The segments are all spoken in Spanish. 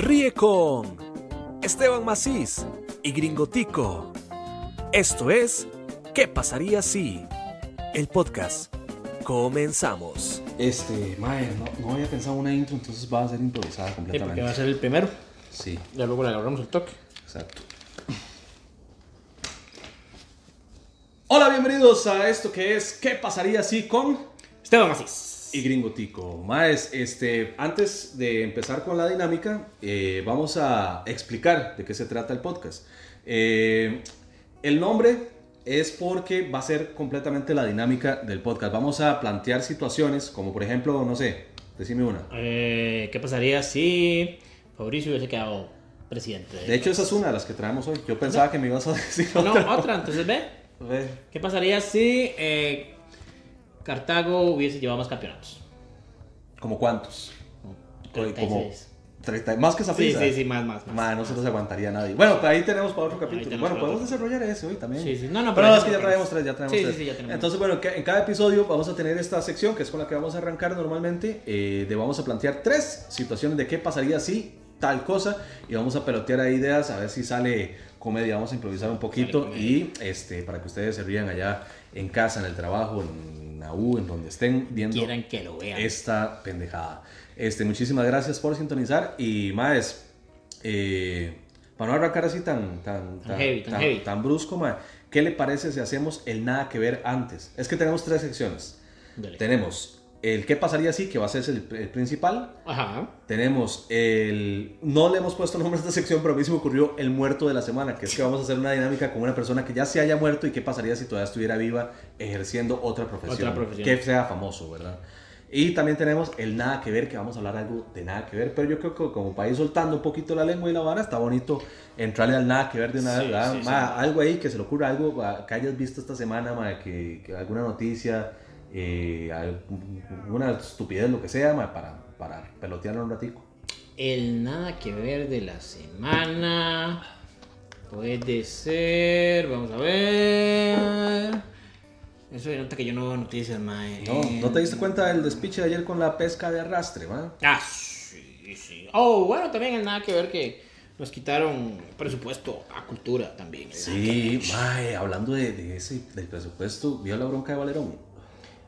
Ríe con Esteban Macís y Gringotico. Esto es ¿Qué pasaría si? El podcast. Comenzamos. Este, mae, no, no había pensado una intro, entonces va a ser improvisada Sí, porque completamente. va a ser el primero. Sí, Ya luego le agarramos el toque. exacto. Hola, bienvenidos a esto que es ¿Qué pasaría si con Esteban Macís. Y Gringotico? Maes, este, antes de empezar con la dinámica, eh, vamos a explicar de qué se trata el podcast. Eh, el nombre es porque va a ser completamente la dinámica del podcast. Vamos a plantear situaciones como, por ejemplo, no sé, decime una. Eh, ¿Qué pasaría si Fabricio hubiese quedado presidente? De hecho, esa es una de las que traemos hoy. Yo pensaba que me ibas a decir no, otra. otra, entonces ve. Ve. ¿Qué pasaría si eh, Cartago hubiese llevado más campeonatos? ¿Como cuántos? Como 36. 30, más que esa Sí, sí, sí, más, más. más. No se nos aguantaría nadie. Bueno, ahí tenemos para otro capítulo. Bueno, podemos desarrollar ese hoy también. Sí, sí. No, no, pero pero es que ya traemos tres, ya traemos Sí, sí, tres. sí, ya tenemos. Entonces, bueno, en cada episodio vamos a tener esta sección que es con la que vamos a arrancar normalmente. eh, de vamos a plantear tres situaciones de qué pasaría si tal cosa y vamos a pelotear ahí ideas a ver si sale comedia. Vamos a improvisar un poquito y este para que ustedes se rían allá en casa, en el trabajo, en la U, en donde estén viendo Quieran que lo vean. esta pendejada. Este, muchísimas gracias por sintonizar y más, eh, para no arrancar así tan, tan, Tan heavy, tan heavy. tan brusco, mae, ¿qué le parece si hacemos el nada que ver antes? Es que tenemos tres secciones. Dale. Tenemos el qué pasaría si, que va a ser el, el principal. Ajá. Tenemos el... No le hemos puesto nombre a esta sección, pero a mí se me ocurrió el muerto de la semana, que es que vamos a hacer una dinámica con una persona que ya se haya muerto y qué pasaría si todavía estuviera viva ejerciendo otra profesión. Otra profesión. Que sea famoso, ¿verdad? Y también tenemos el nada que ver, que vamos a hablar algo de nada que ver, pero yo creo que como ir soltando un poquito la lengua y la vara, está bonito entrarle al nada que ver de una Sí, vez, ¿verdad? sí, Algo ahí que se le ocurra, algo que hayas visto esta semana, ma, que, que alguna noticia, eh, alguna estupidez, lo que sea, ma, para, para pelotearlo un ratico. El nada que ver de la semana. Puede ser. Vamos a ver. Eso de nota que yo no veo noticias, mae. No, ¿no te diste cuenta del despiche de ayer con la pesca de arrastre, ma? Ah, sí, sí. Oh, bueno, también el nada que ver que nos quitaron presupuesto a cultura también. Sí, mae, hablando de, de ese, del presupuesto, ¿vio la bronca de Valerón?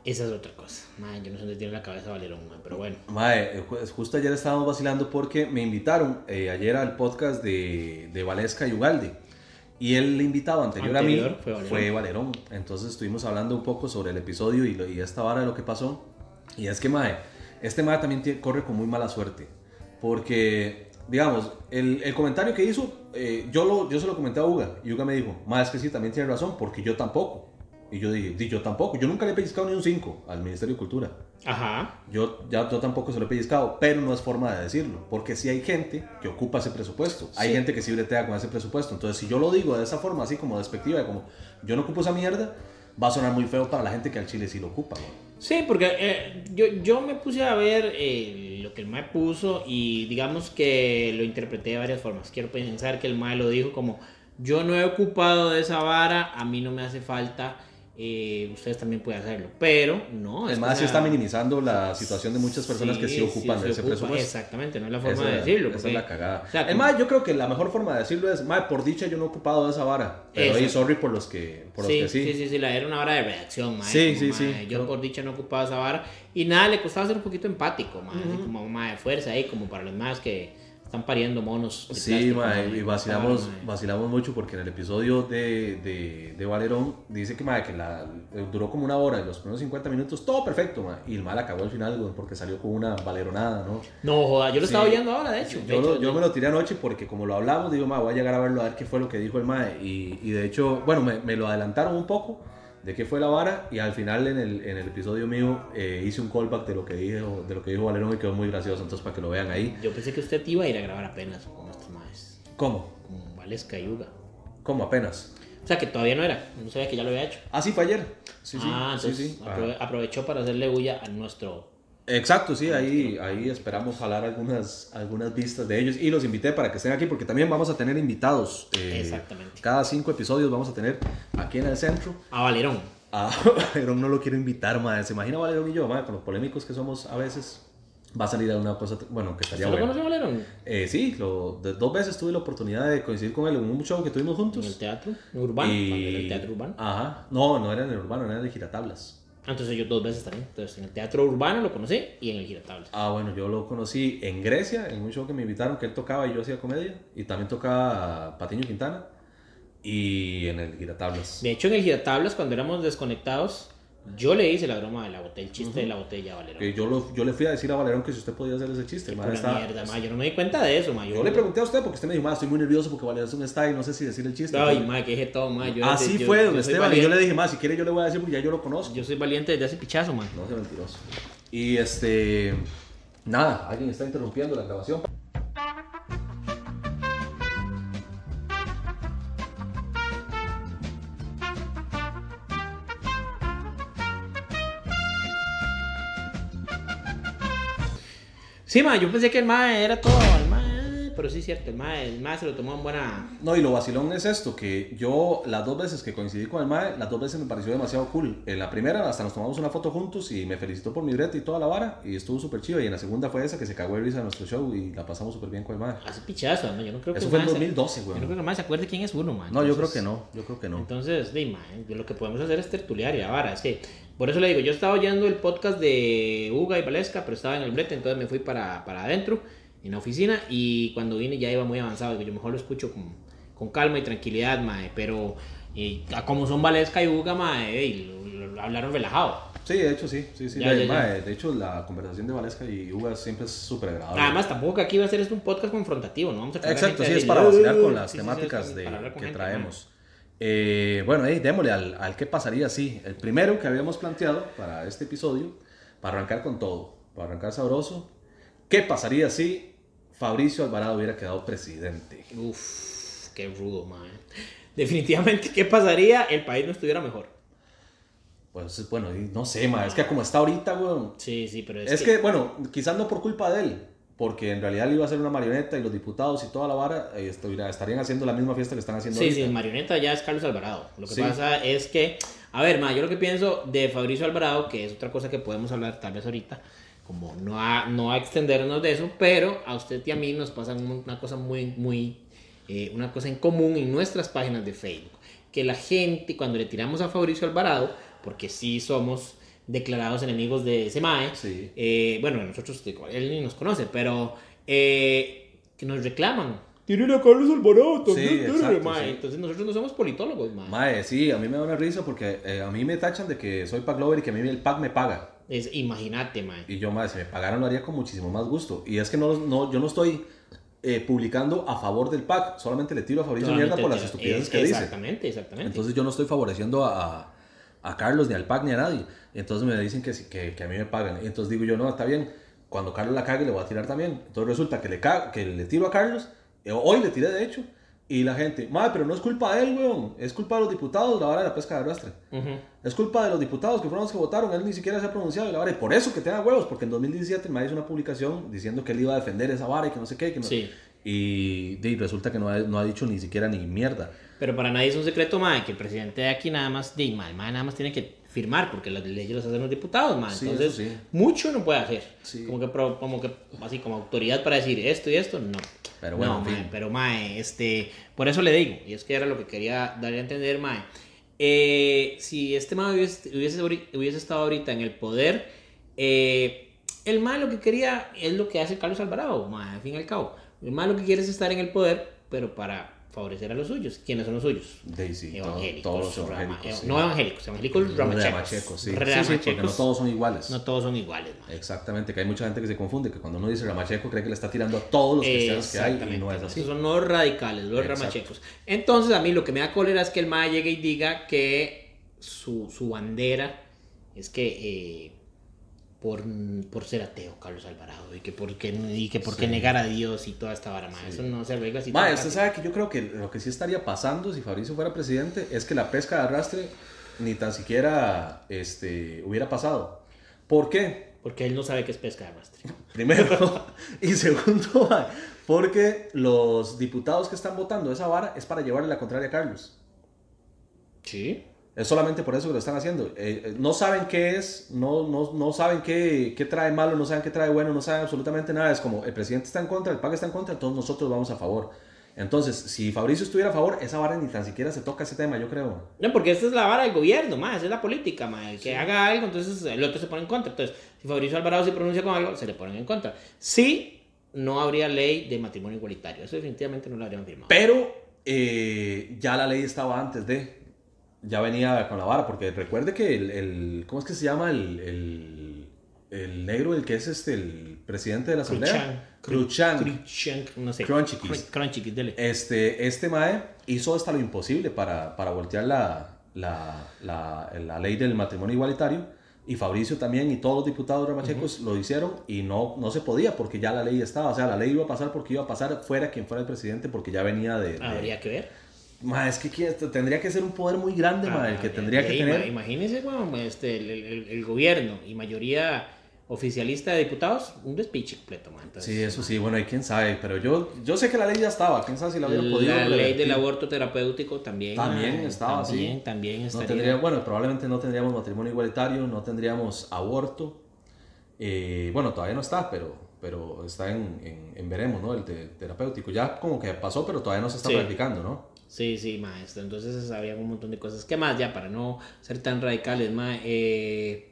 Esa es otra cosa. Mae, yo no sé dónde tiene la cabeza Valerón, mae, pero bueno. Ju- justo ayer estábamos vacilando porque me invitaron eh, ayer al podcast de, de Valesca y Ugalde. Y el invitado anterior, Anterior a mí fue Valerón. fue Valerón. Entonces estuvimos hablando un poco sobre el episodio y, lo- y esta vara de lo que pasó. Y es que, Mae, este Mae también tie- corre con muy mala suerte. Porque, digamos, el, el comentario que hizo, eh, yo, lo, yo se lo comenté a Uga. Y Uga me dijo, Mae, es que sí, también tiene razón, porque yo tampoco. Y yo dije, "Di, yo tampoco. Yo nunca le he pellizcado ni un 5 al Ministerio de Cultura. Ajá. Yo, ya, yo tampoco se lo he pellizcado, pero no es forma de decirlo, porque si hay gente que ocupa ese presupuesto, hay Sí. gente que sí bretea con ese presupuesto, entonces si yo lo digo de esa forma, así como despectiva, de como yo no ocupo esa mierda, va a sonar muy feo para la gente que al chile sí lo ocupa. ¿no? Sí, porque eh, yo, yo me puse a ver eh, lo que el Mae puso y digamos que lo interpreté de varias formas. Quiero pensar que el Mae lo dijo como, yo no he ocupado de esa vara, a mí no me hace falta, eh, ustedes también pueden hacerlo. Pero no. es Además, sí sea, está minimizando la situación de muchas personas que sí ocupan se de ese ocupa, presupuesto. Exactamente, no es la forma Esa- de decirlo. Esa es la cagada. o sea, es como- más, yo creo que la mejor forma de decirlo es, mae, por dicha yo no he ocupado esa vara, pero ahí Eso. sorry por los que, por los sí, que sí. sí, sí, sí, la era una hora de reacción, mae, Sí, como, sí, mae, sí, Yo por dicha no ocupaba esa vara y nada, le costaba ser un poquito empático, mae, así como mae, de fuerza ahí, como para los más que están pariendo monos. Sí, plástico, mae, y vacilamos, vacilamos mucho porque en el episodio de, de, de Valerón dice que, mae, que la, eh, duró como una hora y los primeros 50 minutos todo perfecto, mae, y el mal acabó al final güey, porque salió con una valeronada, ¿no? No, joda, yo lo estaba Sí. oyendo ahora, de hecho. de Yo, lo- hecho, yo de- me lo tiré anoche porque como lo hablamos, digo, mae, voy a llegar a verlo a ver qué fue lo que dijo el mae, y, y de hecho, bueno, me, me lo adelantaron un poco de qué fue la vara y al final en el, en el episodio mío eh, hice un callback de lo que dijo, de lo que dijo Valerón y quedó muy gracioso, entonces para que lo vean ahí. Yo pensé que usted iba a ir a grabar apenas con estos maes, ¿Cómo? con Valesca y Yuga. ¿Cómo apenas? O sea, que todavía no era, no sabía que ya lo había hecho. Ah, sí, fue ayer. Sí, sí. ah, sí, entonces sí. aprove- aprovechó para hacerle bulla a nuestro Exacto, sí, ahí, ahí esperamos jalar algunas, algunas vistas de ellos y los invité para que estén aquí porque también vamos a tener invitados. eh, Exactamente. Cada cinco episodios vamos a tener aquí en el centro. A Valerón. A Valerón no lo quiero invitar, madre. ¿Se imagina Valerón y yo, madre, con los polémicos que somos a veces? va a salir una cosa, bueno, que estaría ¿Usted lo bueno. conoce, Valero? Eh, sí, lo, de- dos veces tuve la oportunidad de coincidir con él en un show que tuvimos En el juntos. teatro urbano. Y- era el teatro urbano. Ajá, no, no era en el urbano, era en el giratablas. Entonces yo dos veces también. Entonces en el teatro urbano lo conocí y en el giratablas. Ah, bueno, yo lo conocí en Grecia, en un show que me invitaron, que él tocaba y yo hacía comedia. Y también tocaba Patiño Quintana. Y en el giratablas. De hecho, en el giratablas, cuando éramos desconectados, yo le hice la broma de la botella, el chiste de la botella, Valero. Que yo, lo- yo le fui a decir a Valerón que si usted podía hacer ese chiste. estaba- mierda, ma, yo no me di cuenta de eso, ma. Yo le pregunté a usted porque usted me dijo, "Ma, estoy muy nervioso porque Valerón está y no sé si decir el chiste. Ay, ma, que dije todo, ma. Yo, Así yo- fue, don Esteban. Y yo le dije, más, si quiere yo le voy a decir porque ya yo lo conozco. Yo soy valiente desde hace pichazo, ma. No sea mentiroso. Y este. Nada, alguien está interrumpiendo la grabación. Sí, ma, yo pensé que el ma era todo, el pero sí es cierto, el ma, el ma se lo tomó en buena... No, y lo vacilón es esto: que yo, las dos veces que coincidí con el Mae, las dos veces me pareció demasiado cool. En la primera, hasta nos tomamos una foto juntos y me felicitó por mi brete y toda la vara. Y estuvo súper chido. Y en la segunda fue esa que se cagó de risa en nuestro show y la pasamos súper bien con el Mae. Hace pichazo, ma. Yo no creo que Eso el fue en ma se- 2012, Yo no creo que el ma se acuerde quién es uno, ma. No, yo creo que no. Yo creo que no. Entonces, de, ma, yo lo que podemos hacer es tertuliar y ahora, es que, por eso le digo, yo estaba oyendo el podcast de Uga y Valesca, pero estaba en el brete, entonces me fui para, para adentro, en la oficina, y cuando vine ya iba muy avanzado, yo mejor lo escucho con, con calma y tranquilidad, mae, pero eh, como son Valesca y Uga, mae, ey, lo- lo- hablaron relajado. Sí, de hecho, sí. sí, sí. Ya, de, ya, ya. mae, de hecho, la conversación de Valesca y Uga siempre es súper agradable. Además, tampoco aquí va a ser esto un podcast confrontativo, no vamos a Exacto, sí, es para "Uh, vacilar con las sí, sí, sí, temáticas es de, con que gente, traemos. Eh, bueno, hey, démosle al, al qué pasaría si. El primero que habíamos planteado para este episodio, para arrancar con todo, para arrancar sabroso, ¿qué pasaría si Fabricio Alvarado hubiera quedado presidente? Uf, qué rudo, mae. Definitivamente, ¿qué pasaría? El país no estuviera mejor. Pues bueno, no sé, ma, es que como está ahorita, weón. Sí, sí, pero es, Es que, bueno, quizás no por culpa de él, porque en realidad él iba a ser una marioneta y los diputados y toda la vara eh, estarían haciendo la misma fiesta que están haciendo Sí, ahorita. sí, marioneta ya es Carlos Alvarado. Lo que Sí. pasa es que, a ver, ma, yo lo que pienso de Fabricio Alvarado, que es otra cosa que podemos hablar tal vez ahorita, como no a, no a extendernos de eso, pero a usted y a mí nos pasa una cosa muy, muy, eh, una cosa en común en nuestras páginas de Facebook, que la gente cuando le tiramos a Fabricio Alvarado, porque sí somos declarados enemigos de ese mae, Sí. eh, bueno, nosotros, él ni nos conoce, pero eh, que nos reclaman. Tienen a Carlos Alvarado también, Sí, exacto, mae. sí. Entonces nosotros no somos politólogos, mae. Mae, sí, a mí me da una risa porque eh, a mí me tachan de que soy pack lover y que a mí el pack me paga. Es, imagínate, mae. Y yo, mae, si me pagaran lo haría con muchísimo más gusto. Y es que no, no, yo no estoy eh, publicando a favor del pack, solamente le tiro a Fabricio mierda por las estupideces es- que dice. Exactamente, exactamente. Entonces yo no estoy favoreciendo a, a Carlos, ni al pack, ni a nadie. Entonces me dicen que, que, que a mí me pagan. Y entonces digo yo, no, está bien. Cuando Carlos la cague, le voy a tirar también. Entonces resulta que le, que le tiro a Carlos. eh, Hoy le tiré, de hecho. Y la gente, madre, pero no es culpa de él, weón. Es culpa de los diputados, la vara de la pesca de arrastre. Ujú. Es culpa de los diputados que fueron los que votaron. Él ni siquiera se ha pronunciado. Y la vara, y por eso que tenga huevos. Porque en 2017 me hizo una publicación diciendo que él iba a defender esa vara y que no sé qué. que no- Sí. Y, di, resulta que no ha, no ha dicho ni siquiera ni mierda. Pero para nadie es un secreto, mae, que el presidente de aquí nada más, di, mae, mae, nada más tiene que firmar, porque las leyes las hacen los diputados, mae. Sí, Entonces, sí. mucho no puede hacer. Sí. Como que, como que, así, como autoridad para decir esto y esto, no. Pero bueno, no, en fin. mae, pero mae, este, por eso le digo, y es que era lo que quería darle a entender, mae. Eh, si este mae hubiese, hubiese estado ahorita en el poder, eh, el mae lo que quería es lo que hace Carlos Alvarado, mae, al fin y al cabo. El mae lo que quiere es estar en el poder, pero para favorecer a los suyos. ¿Quiénes son los suyos? Daisy, evangélicos, todos rama- evangélicos. eh, sí. no evangélicos, evangélicos ramachecos. Ramachecos, sí. Sí, sí, Ramachecos, porque no todos son iguales. no todos son iguales. mae. Exactamente, que hay mucha gente que se confunde, que cuando uno dice ramacheco cree que le está tirando a todos los cristianos que hay y no es así. Esos son los radicales, los Exacto. ramachecos. Entonces, a mí lo que me da cólera es que el MAE llegue y diga que su, su bandera es que eh, por, por ser ateo, Carlos Alvarado, y que por qué, y que por qué Sí. negar a Dios y toda esta vara. Sí. Eso no se arregla así. Ma, usted sabe que yo creo que lo que sí estaría pasando si Fabricio fuera presidente es que la pesca de arrastre ni tan siquiera este, hubiera pasado. ¿Por qué? Porque él no sabe qué es pesca de arrastre. Primero. y segundo, ma, porque los diputados que están votando esa vara es para llevarle la contraria a Carlos. Sí. Es solamente por eso que lo están haciendo. Eh, eh, no saben qué es, no, no, no saben qué, qué, trae malo, no saben qué trae bueno, no saben absolutamente nada. Es como el presidente está en contra, el PAC está en contra, todos nosotros vamos a favor. Entonces, si Fabricio estuviera a favor, esa vara ni tan siquiera se toca ese tema, yo creo. No, porque esta es la vara del gobierno, más, es la política, más. El que haga algo, entonces el otro se pone en contra. Entonces, si Fabricio Alvarado se pronuncia con algo, se le ponen en contra. Sí, no habría ley de matrimonio igualitario. Eso definitivamente no lo habrían firmado. Pero eh, ya la ley estaba antes de ya venía con la vara, porque recuerde que el, el ¿cómo es que se llama el, el, el, negro, el que es este, el presidente de la asamblea? Cruchan. Cruchan, no sé. Crunchikis. Crunchikis, dele. Este, este mae hizo hasta lo imposible para, para voltear la, la, la, la, ley del matrimonio igualitario. Y Fabricio también y todos los diputados ramachecos lo hicieron y no, no se podía porque ya la ley estaba. O sea, la ley iba a pasar porque iba a pasar fuera quien fuera el presidente porque ya venía de... de Habría que ver Ma, es que tendría que ser un poder muy grande, ma, el que ah, tendría que tener. Imagínese, bueno, este, el, el, gobierno y mayoría oficialista de diputados, un despiche completo, man. sí, eso sí, bueno, y quién sabe, pero yo, yo sé que la ley ya estaba, quién sabe si la hubiera podido. La ley del aborto terapéutico también. También estaba, también, sí. También estaría. No tendría, bueno, probablemente no tendríamos matrimonio igualitario, no tendríamos aborto. Eh, bueno, todavía no está, pero, pero está en, en, en veremos, ¿no? El terapéutico. Ya como que pasó, pero todavía no se está practicando, ¿no? Sí, sí, maestro. Entonces había un montón de cosas. ¿Qué más? Ya para no ser tan radicales, ma, eh,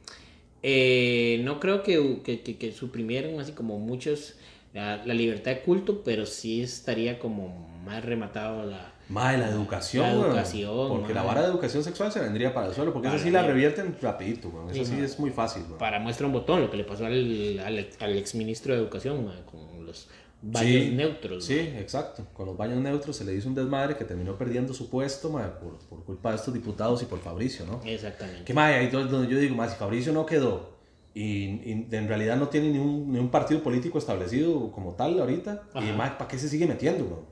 eh, no creo que, que, que, suprimieran así como muchos la, libertad de culto, pero sí estaría como más rematado la... Más la educación. La educación. porque la vara de educación sexual se vendría para el suelo, porque esa sí la revierten rapidito, eso sí, es muy fácil. Para muestra un botón, lo que le pasó al, al, al exministro de educación, con los baños neutros. Sí, exacto. Con los baños neutros se le hizo un desmadre que terminó perdiendo su puesto por, por, culpa de estos diputados y por Fabricio, ¿no? Exactamente. Que más ahí donde yo digo, más si Fabricio no quedó y, en realidad no tiene ni un, ni un, partido político establecido como tal ahorita, y más, ¿para qué se sigue metiendo,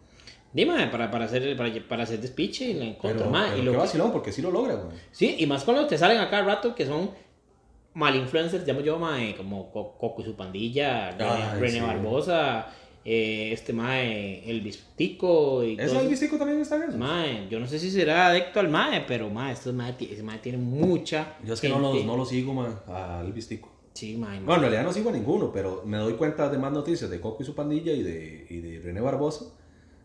Dime, para, para, hacer, para, para hacer despiche y la encuentro más. y lo qué vacilón, porque sí lo logra, güey. Sí, y más cuando te salen acá rato que son mal influencers, llamo yo, mae, como Coco y su pandilla, René Barbosa, eh, este mae, el Bistico y ¿Eso el Bistico también está en Mae, yo no sé si será adicto al mae, pero mae, este mae, ese mae tiene mucha. Yo es que no lo, no lo sigo, mae, al Bistico. Sí, mae, Bueno, en realidad no sigo a ninguno, pero me doy cuenta de más noticias de Coco y su pandilla y de, y de René Barbosa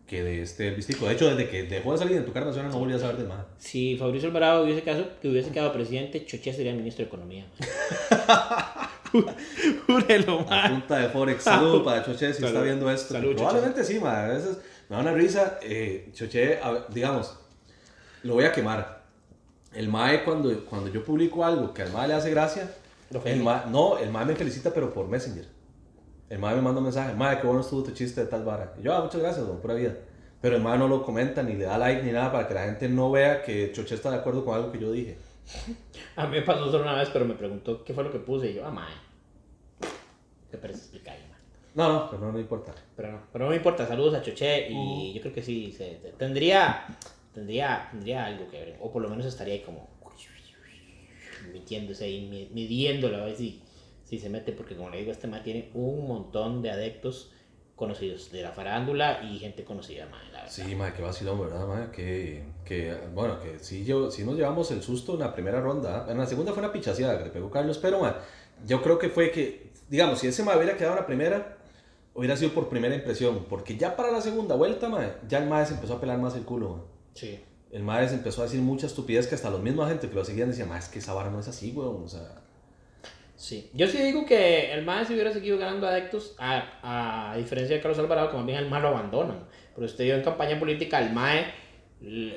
que de este el Bistico. De hecho, desde que dejó de salir en tu carta nacional no volví a saber de más. Si Fabricio Alvarado hubiese, caso, que hubiese quedado presidente, Choché sería ministro de Economía. Júrelo, man. punta de Forex. Saludos para Choché si está viendo esto. Salud, Probablemente sí, man. A veces me da una risa. Eh, Choché, digamos, lo voy a quemar. El MAE, cuando, cuando yo publico algo que al MAE le hace gracia, el no, el MAE me felicita, pero por Messenger. El MAE me manda un mensaje, MAE, qué bueno estuvo tu chiste de tal vara. Y yo, ah, muchas gracias, don, pura vida. Pero el MAE no lo comenta, ni le da like, ni nada, para que la gente no vea que Choché está de acuerdo con algo que yo dije. A mí me pasó solo una vez, pero me preguntó qué fue lo que puse. Y yo, ah, mae. Te parece explicar, No, no, pero no, me importa. Pero no, pero no me importa. Saludos a Choché y yo creo que sí, se, tendría, tendría, tendría algo que ver. O por lo menos estaría ahí como metiéndose ahí, midiéndolo a ver si, si se mete. Porque como le digo, este mae tiene un montón de adeptos conocidos de la farándula y gente conocida, madre, la Sí, madre, qué vacilón, ¿verdad, madre? Que, que, bueno, que sí, yo, sí nos llevamos el susto en la primera ronda. En la segunda fue una pichaseada que le pegó Carlos, pero, madre, yo creo que fue que, digamos, si ese madre hubiera quedado en la primera, hubiera sido por primera impresión, porque ya para la segunda vuelta, madre, ya el madre se empezó a pelar más el culo. Sí. El madre se empezó a decir mucha estupidez que hasta los mismos gente que lo seguían decían, madre, es que esa vara no es así, weón, o sea... Sí, yo sí digo que el MAE si hubiera seguido ganando adeptos, a, a diferencia de Carlos Alvarado, que más bien el MAE lo abandonan. Pero usted dio en campaña política, el MAE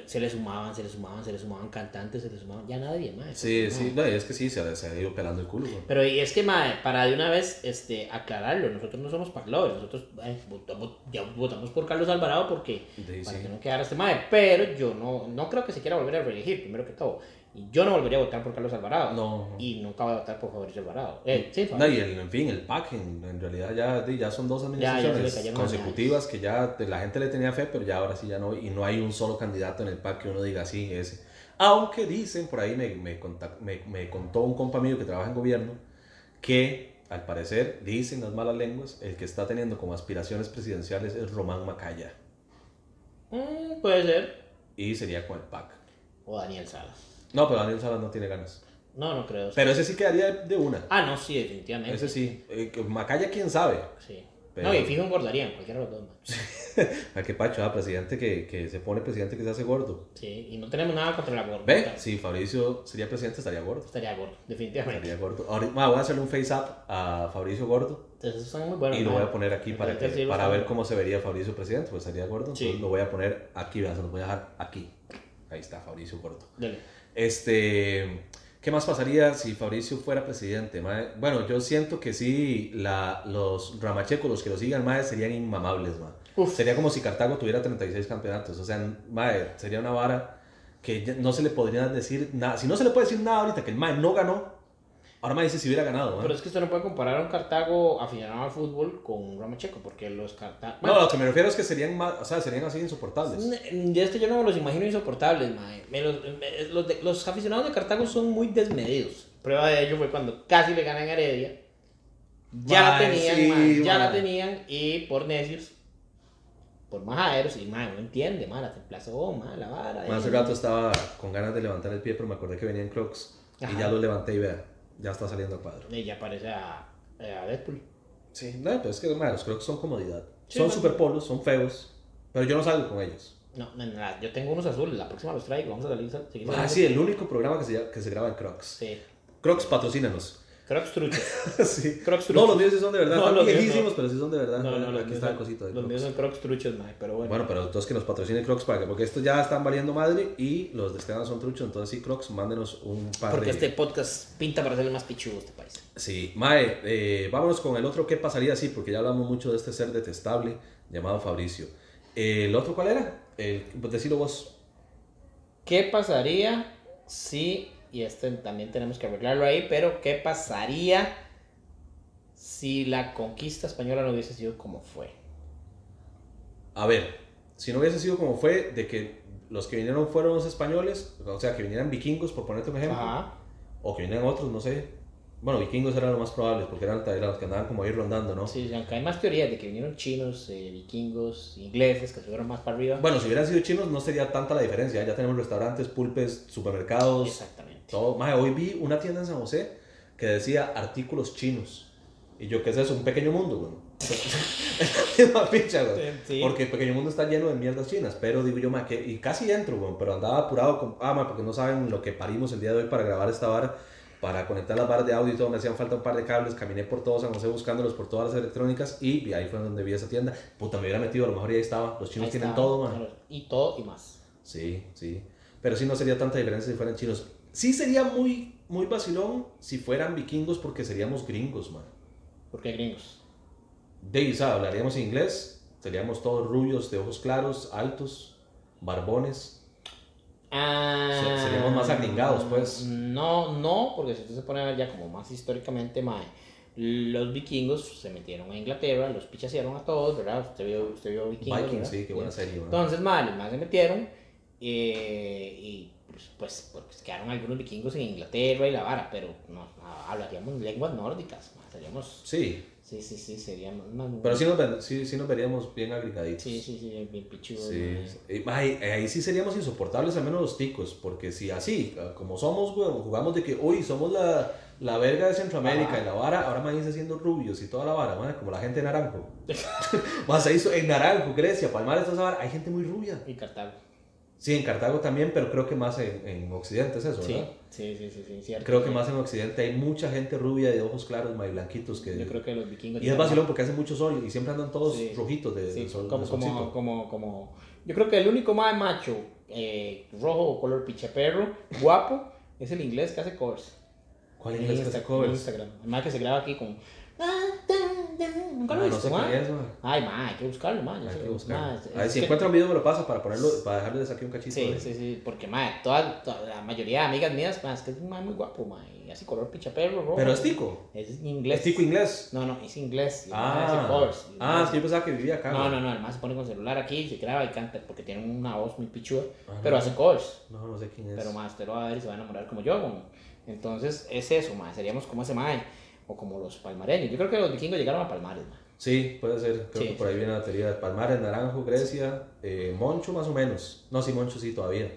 se le sumaban, se le sumaban, se le sumaban cantantes, se le sumaban, ya nadie más. Sí, sí, no, es que sí, se, se, ha ido pelando el culo. Pero y es que, mae, para de una vez este, aclararlo, nosotros no somos parlores, nosotros eh, votamos, ya votamos por Carlos Alvarado porque para que no quedara este mae, pero yo no, no creo que se quiera volver a reelegir, primero que todo. Y yo no volvería a votar por Carlos Alvarado. No. Y nunca voy a votar por Fabricio Alvarado. Eh, sí, no, y el, en fin, el PAC, en, realidad ya, ya son dos administraciones consecutivas que ya la gente le tenía fe, pero ya ahora sí ya no. Y no hay un solo candidato en el PAC que uno diga así, ese. Aunque dicen, por ahí me, me, me, me contó un compa mío que trabaja en gobierno, que al parecer, dicen las malas lenguas, el que está teniendo como aspiraciones presidenciales es Román Macaya. Mm, puede ser. Y sería con el PAC. O Daniel Salas. No, pero Daniel Salas no tiene ganas. No, no creo. Pero ese sí quedaría de una. Ah, no, sí, definitivamente. Ese sí. Eh, Macaya, quién sabe. Sí. Pero- No, y fijo engordarían, cualquiera de los dos. A qué pacho, ah, presidente que, que se pone presidente que se hace gordo. Sí, y no tenemos nada contra la gorda. Ve, si Fabricio sería presidente estaría gordo. Estaría gordo, definitivamente. Estaría gordo. Ahorita, ma, voy a hacerle un face up a Fabricio Gordo Entonces, son muy buenos. y lo voy a poner aquí para, que, para ver cómo se vería Fabricio presidente, pues estaría gordo. Sí. Entonces lo voy a poner aquí, vean, se lo voy a dejar aquí. Ahí está, Fabricio Gordo. Dale. Este, ¿qué más pasaría si Fabricio fuera presidente? mae? Bueno, yo siento que sí, la, los ramachecos, los que lo sigan, mae, serían inmamables, mae. Sería como si Cartago tuviera 36 campeonatos. O sea, mae, sería una vara que no se le podría decir nada. Si no se le puede decir nada ahorita que el mae no ganó, ahora mae dice si hubiera ganado. mae. Pero es que usted no puede comparar a un Cartago aficionado al fútbol con un Ramacheco, porque los Cartagos. No, lo que me refiero es que serían más, o sea, serían así insoportables. De este yo no me los imagino insoportables, mae. Me los, me- los, los aficionados de Cartago son muy desmedidos. Prueba de ello fue cuando casi le ganan Heredia. Ya la tenían, sí, mae, ya la tenían y por necios, por majaderos, y mae, no entiende, mae, la templazó, mae, la vara. Mae, Hace eh. rato estaba con ganas de levantar el pie, pero me acordé que venía en Crocs. Ajá. Y ya lo levanté y vea, ya está saliendo al cuadro. Y ya parece a, a Deadpool. Sí, no, pero es que mae, los Crocs son comodidad. Sí, son mae. super polos, son feos, pero yo no salgo con ellos. No, no, no, yo tengo unos azules, la próxima los traigo, vamos a salir, Ah, sí, el único programa que se, que se graba en Crocs. Sí. Crocs, patrocínanos. Crocs truchos. sí. Crocs No, truchos. los míos sí son de verdad. No, están los viejísimos, no. pero sí son de verdad. No, no, los Aquí está el cosito de los míos son Crocs truchos, mae, pero bueno. Bueno, pero entonces que nos patrocine Crocs para que, porque estos ya están valiendo madre y los de Esteban son truchos, entonces sí, Crocs, mándenos un par Porque de... este podcast pinta para ser el más pichudo de este país. Sí, Mae, eh, vámonos con el otro, ¿qué pasaría así? Porque ya hablamos mucho de este ser detestable llamado Fabricio. ¿El otro cuál era? El, pues decilo vos. ¿Qué pasaría si, y este también tenemos que arreglarlo ahí, pero qué pasaría si la conquista española no hubiese sido como fue? A ver, si no hubiese sido como fue, de que los que vinieron fueron los españoles, o sea, que vinieran vikingos, por ponerte un ejemplo, Ajá. o que vinieran otros, no sé. Bueno, vikingos eran los más probables, porque eran, eran los que andaban como ahí rondando, ¿no? Sí, aunque hay más teorías de que vinieron chinos, eh, vikingos, ingleses, que se fueron más para arriba. Bueno, si hubieran sido chinos no sería tanta la diferencia. Ya tenemos restaurantes, pulpes, supermercados, Exactamente. Todo. Mae, hoy vi una tienda en San José que decía artículos chinos. Y yo, ¿qué es eso? Un pequeño mundo, güey. Es la misma ficha, güey. Sí. Porque el pequeño mundo está lleno de mierdas chinas. Pero digo yo, ma, que, y casi entro, güey. Pero andaba apurado con. Ah, ma, porque no saben lo que parimos el día de hoy para grabar esta vara. Para conectar las barras de audio y todo. Me hacían falta un par de cables. Caminé por todo San José buscándolos por todas las electrónicas. Y ahí fue donde vi esa tienda. Puta, me hubiera metido. A lo mejor ahí estaba. Los chinos Ahí tienen todo, man. Y todo y más. Sí, sí. Pero sí no sería tanta diferencia si fueran chinos. Sí sería muy, muy vacilón si fueran vikingos porque seríamos gringos, man. Porque gringos. De o sea, hablaríamos inglés, seríamos todos rubios, de ojos claros, altos, barbones. Ah, Se- seríamos más agringados, pues. No, no, porque si usted se pone a ver ya como más históricamente, mae, los vikingos se metieron a Inglaterra, los pichasearon a todos, ¿verdad? Usted vio, usted vio vikingos, Vikings, ¿verdad? sí, qué buena serie, man. Entonces, mae, los más se metieron eh, y pues, pues, pues, quedaron algunos vikingos en Inglaterra y la vara, pero no, no, hablaríamos lenguas nórdicas, seríamos, Sí, sí, sí, sí, seríamos más... pero sí nos, sí, sí nos veríamos bien agregaditos. Sí, sí, sí, bien pichudos. Sí, y, ay, ahí sí seríamos insoportables, al menos los ticos, porque si así, como somos, güey, jugamos de que, uy, somos la, la verga de Centroamérica Ajá. y la vara, ahora me dice siendo rubios y toda la vara, man, como la gente de Naranjo. Más ahí en Naranjo, Grecia, Palmares, toda esa vara, hay gente muy rubia. Y Cartago. Sí, en Cartago también, pero creo que más en, en Occidente es eso, Sí, ¿verdad? sí, sí, sí, sí, cierto. Creo que más en Occidente hay mucha gente rubia de ojos claros, más blanquitos que... Yo creo que los vikingos... Y es vacilón porque hace mucho sol y siempre andan todos Sí. rojitos de, Sí, sol, como, como, como, como, yo creo que el único más macho, eh, rojo o color pichaperro, guapo, es el inglés que hace covers. ¿Cuál inglés que hace covers? Instagram. El más que se graba aquí con... Nunca lo Ah, he no visto, sé ma? ma. Ay, ma, hay que buscarlo, ma. Hay que ma, buscarlo. es- A ver, es si que- un video me lo pasa para ponerlo, para dejarles aquí un cachito. Sí, de- sí, sí, porque, ma, toda, toda la mayoría de amigas mías, ma, es que es un ma muy guapo, ma, y así color pichaperro, rojo. Pero es tico. Es inglés. Es tico inglés. No, no, es inglés. ma Ah, covers. Ah ma- que yo pensaba que vivía acá. No, no, no, además se pone con celular aquí, se graba y canta porque tiene una voz muy pichuda, Ajá. pero hace covers. No, no sé quién es. Pero más, usted lo va a ver y se va a enamorar como yo. como- Entonces es eso, más, seríamos como ese mae, o como los palmareños. Yo creo que los vikingos llegaron a Palmares, mae. Sí, puede ser. Creo Sí, que por ahí sí. viene la teoría de Palmares, Naranjo, Grecia, eh, Moncho más o menos. No, sí, Moncho sí todavía.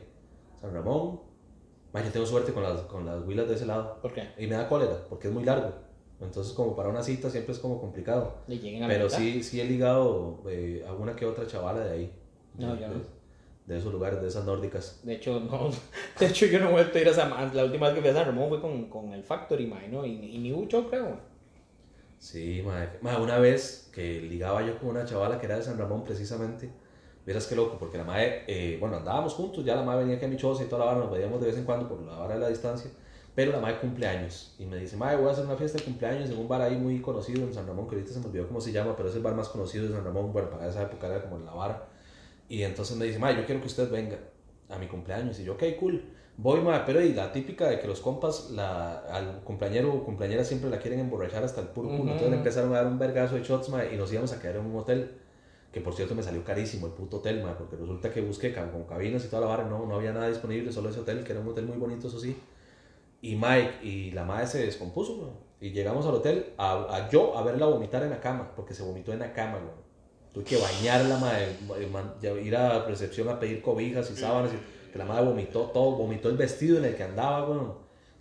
San Ramón. Ma, yo tengo suerte con las, con las huilas de ese lado. ¿Por qué? Y me da cólera, porque es muy largo. Entonces, como para una cita siempre es como complicado. Le a Pero mitad. sí, sí he ligado eh, alguna que otra chavala de ahí. No, yo no. De- esos lugares, de esas nórdicas. De hecho, no. De hecho, yo no he vuelto a ir a San Ramón. La última vez que fui a San Ramón fue con, con el Factory, mae, ¿no? Y, y ni mucho, creo. Sí, madre. Madre, una vez que ligaba yo con una chavala que era de San Ramón precisamente, vieras qué loco, porque la madre, eh, bueno, andábamos juntos, ya la madre venía aquí a mi choza y toda la vara, nos veíamos de vez en cuando por la vara de la distancia, pero la madre cumple años y me dice, madre, voy a hacer una fiesta de cumpleaños en un bar ahí muy conocido en San Ramón, que ahorita se me olvidó cómo se llama, pero es el bar más conocido de San Ramón, bueno, para esa época era como en la vara. Y entonces me dice, madre, yo quiero que usted venga a mi cumpleaños. Y yo, ok, cool. Voy, madre, pero y la típica de que los compas, la, al cumpleañero o cumpleañera siempre la quieren emborrachar hasta el puro culo. Entonces le empezaron a dar un vergazo de shots, madre, y nos íbamos a quedar en un hotel. Que por cierto me salió carísimo el puto hotel, madre, porque resulta que busqué con cabinas y toda la vara, no, no había nada disponible, solo ese hotel, que era un hotel muy bonito, eso sí. Y Mike y la madre se descompuso, güey. Y llegamos al hotel a, a yo a verla vomitar en la cama, porque se vomitó en la cama, güey. Tuve que bañarla, madre, eh, ir a recepción a pedir cobijas y sábanas. y que la madre vomitó todo, vomitó el vestido en el que andaba, güey.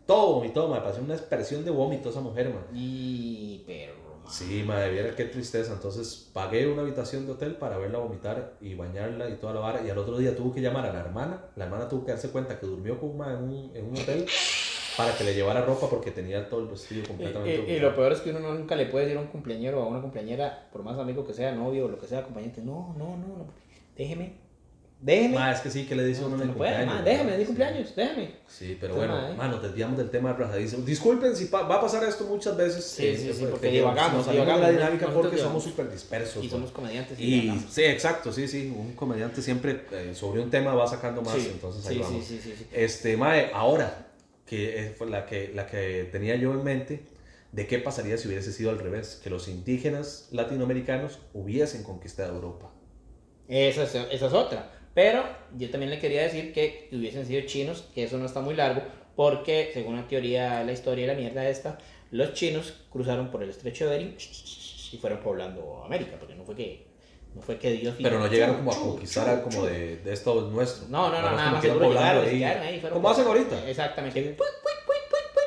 Todo vomitó, madre. Pareció una expresión de vómito esa mujer, madre. Y perro, mae. Sí, madre, viera qué tristeza. Entonces pagué una habitación de hotel para verla vomitar y bañarla y toda la vara. Y al otro día tuvo que llamar a la hermana. La hermana tuvo que darse cuenta que durmió con una en un, en un hotel para que le llevara ropa porque tenía todo el vestido completamente y- lo peor es que uno nunca le puede decir a un cumpleañero o a una cumpleañera, por más amigo que sea, novio o lo que sea, acompañante, no, no, no, no, déjeme, déjeme. Ma, es que sí, que le dice uno en el no puede, cumpleaños. ma, déjeme, es mi Sí. cumpleaños, déjeme. Sí, pero bueno, eh. mano, nos desviamos del tema rajadizo. Disculpen si va a pasar esto muchas veces. Sí, sí, sí, eh, porque que divagamos, nos la dinámica porque somos súper dispersos. Y ¿no? somos comediantes y, sí, exacto, sí, sí. Un comediante siempre eh, sobre un tema va sacando más, Sí, entonces ahí sí, vamos. sí, sí, sí, sí. Este, Mae, ahora, que es la que, la que tenía yo en mente, de qué pasaría si hubiese sido al revés, que los indígenas latinoamericanos hubiesen conquistado Europa. Esa es, esa es otra. Pero yo también le quería decir que hubiesen sido chinos, que eso no está muy largo, porque según la teoría la historia y la mierda esta, los chinos cruzaron por el estrecho de Bering y fueron poblando América, porque no fue que, no fue que Dios... Pero no llegaron "Chu, como a conquistar como chu". de, de esto nuestro. No, no, no, nada más llegaron, ahí. llegaron ahí, fueron Como hacen ahorita. Exactamente.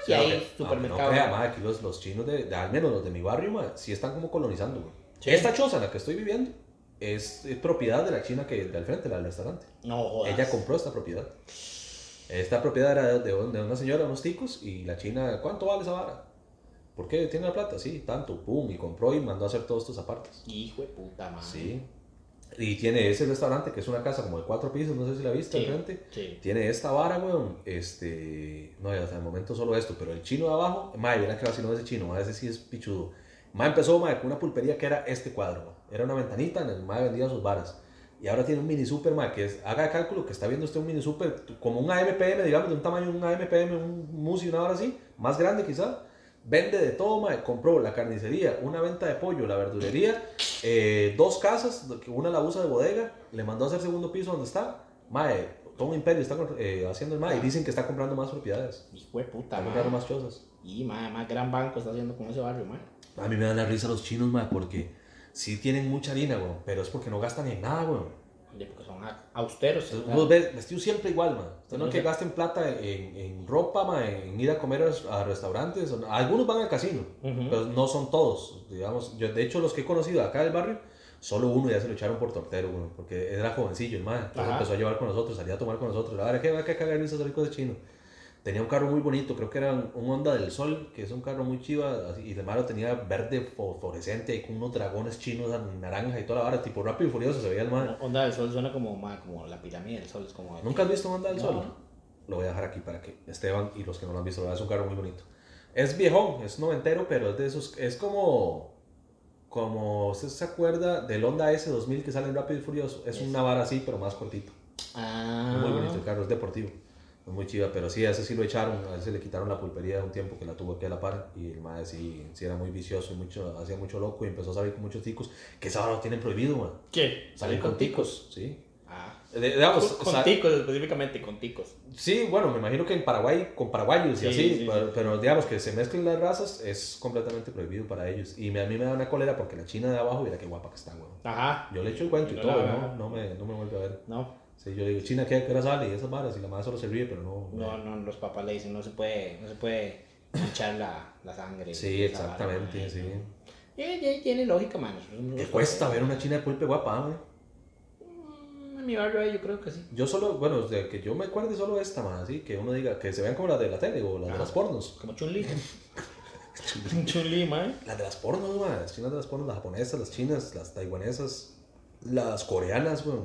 Y ahí, supermercado. No crea, ma, aquí los, los chinos, de, al menos los de mi barrio, ma, sí están como colonizando. güey. Esta choza en la que estoy viviendo es, propiedad de la china que de al frente, la del restaurante. No jodas. Ella compró esta propiedad. Esta propiedad era de una señora, unos ticos, y la china, ¿cuánto vale esa vara? ¿Por qué? ¿Tiene la plata? Sí, tanto, pum, y compró y mandó a hacer todos estos apartes. Hijo de puta madre. Sí. Y tiene ese restaurante que es una casa como de cuatro pisos, no sé si la viste Sí. al frente. Sí. Tiene esta vara, weón. Este. No, hasta el momento solo esto, pero el chino de abajo, madre, verán que vaciló ese chino, madre, ese sí es pichudo. Madre empezó, madre, con una pulpería que era este cuadro. Era una ventanita en el madre vendía sus varas. Y ahora tiene un mini super, madre, que es, haga de cálculo que está viendo usted un mini super, como un AMPM, digamos, de un tamaño un AMPM, un Musi, una hora así, más grande quizá. Vende de todo, madre. Compró la carnicería, una venta de pollo, la verdulería, eh, dos casas, una la usa de bodega, le mandó a hacer segundo piso donde está. Mae, todo un imperio está eh, haciendo el mae y dicen que está comprando más propiedades. Hijo de puta Está comprando más cosas. Y más, más gran banco está haciendo con ese barrio, man. A mí me dan la risa los chinos, mae, porque sí tienen mucha harina, weón, pero es porque no gastan en nada, weón. Porque son a- austeros. Vos ves vestidos siempre igual, man. Usted no es que gasten plata en, en ropa, mae, en ir a comer a, a restaurantes. Algunos van al casino, Ujú. pero no son todos. Digamos, yo, de hecho, los que he conocido acá del barrio, solo uno ya se lo echaron por tortero, weón, porque era jovencillo el mae. Entonces Ajá. empezó a llevar con nosotros, salía a tomar con nosotros. La verdad que va que cagar esos ricos de chino. Tenía un carro muy bonito, creo que era un Honda del Sol, que es un carro muy chiva, y de malo tenía verde fosforescente, ahí con unos dragones chinos naranja y toda la vara, tipo rápido y furioso se veía el mae. Onda del Sol suena como, ma, como la pirámide del Sol. Es como ¿Nunca has visto un Honda del No. Sol? Lo voy a dejar aquí para que Esteban y los que no lo han visto lo es un carro muy bonito. Es viejón, es noventero, pero es de esos, es como, como, ¿usted se acuerda del Honda S2000 que sale en Rápido y Furioso? Es una vara así, pero más cortito. Ah. Muy bonito el carro, es deportivo. Es muy chiva, pero sí, a ese sí lo echaron, a ese le quitaron la pulpería de un tiempo que la tuvo aquí a la par y el madre sí, sí era muy vicioso y mucho, hacía mucho loco y empezó a salir con muchos ticos, que esa ahora lo tienen prohibido, man. ¿Qué? Salir con ticos, sí. Ah. De- digamos, Con, ticos, específicamente con ticos. Sí, bueno, me imagino que en Paraguay, con paraguayos y Sí, así, sí, pero, sí. pero digamos que se mezclen las razas es completamente prohibido para ellos. Y me- a mí me da una cólera porque la china de abajo, mira qué guapa que está, weón. Ajá. Yo le echo el cuento y No todo, la ¿no? No me, no me vuelve a ver. No. Sí, yo digo, China, ¿qué, hora sale? Y esas varas, y la madre solo se ríe, pero no. No, no, los papás le dicen, no se puede, no se puede echar la, la sangre. Sí, vara, exactamente, mae. sí. Y, y- tiene lógica, mano. ¿Qué cuesta ver una china de pulpe guapa? Mm, En mi barrio yo creo que sí. Yo solo, bueno, desde que yo me acuerde solo esta, más así, que uno diga, que se vean como las de la tele o las de Ah. las pornos. Como Chun-Li. Chun-Li, man. Las de las pornos, güey, las chinas de las pornos, las japonesas, las chinas, las taiwanesas, las coreanas, güey.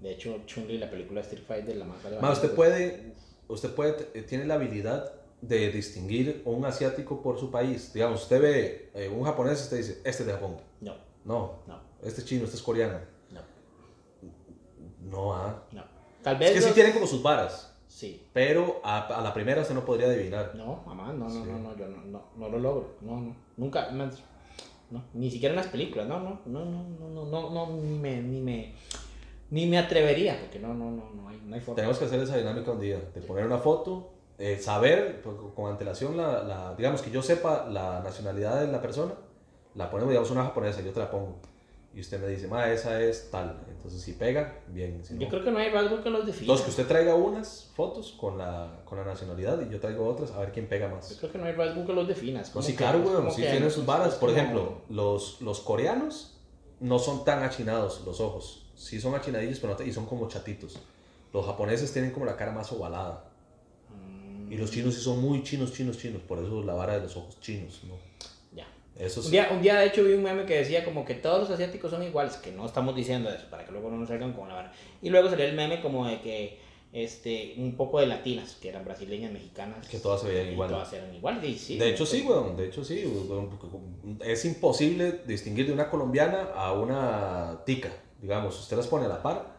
De hecho, Chun-Li, la película Street Fighter, la más relevante. usted puede, usted puede, eh, tiene la habilidad de distinguir un asiático por su país. Digamos, usted ve eh, un japonés y usted dice, este es de Japón. No. No. No. Este es chino, este es coreano. No. No, ah. No. Tal vez. Es que los... sí tienen como sus varas. Sí. Pero a, a, la primera usted no podría adivinar. No, mamá, no, no, no, no, yo no, no, no lo logro. No, no. Nunca. No, ni siquiera en las películas. No, no, no, no, no, no, no, ni me, ni me ni me atrevería, porque no, no, no, no hay, no hay forma. Tenemos que hacer esa dinámica un día, de poner una foto, eh, saber pues, con antelación, la, la- digamos que yo sepa la nacionalidad de la persona, la ponemos, digamos, una japonesa, yo te la pongo. Y usted me dice, ma, esa es tal. Entonces, si pega, bien. Si Yo no, creo que no hay rasgo que los defina. Entonces, que usted traiga unas fotos con la, con la nacionalidad y yo traigo otras, a ver quién pega Yo más. creo que no hay rasgo que los definas. No, sí, claro, weón, sí tienen sus varas. Por ejemplo, los, los coreanos no son tan achinados los ojos. Sí son achinadillos, pero no te- y son como chatitos. Los japoneses tienen como la cara más ovalada. Mm, Y los chinos sí son muy chinos, chinos, chinos. Por eso la vara de los ojos chinos, ¿no? Ya. Eso Un sí. día, un día, de hecho, vi un meme que decía como que todos los asiáticos son iguales, que no estamos diciendo eso, para que luego no nos salgan con la vara. Y luego salió el meme como de que este, un poco de latinas, que eran brasileñas, mexicanas. Que todas se veían igual. Todas eran iguales, y sí. de hecho, sí, weón. De hecho, sí. weón, porque Es imposible distinguir de una colombiana a una tica. Digamos, usted las pone a la par.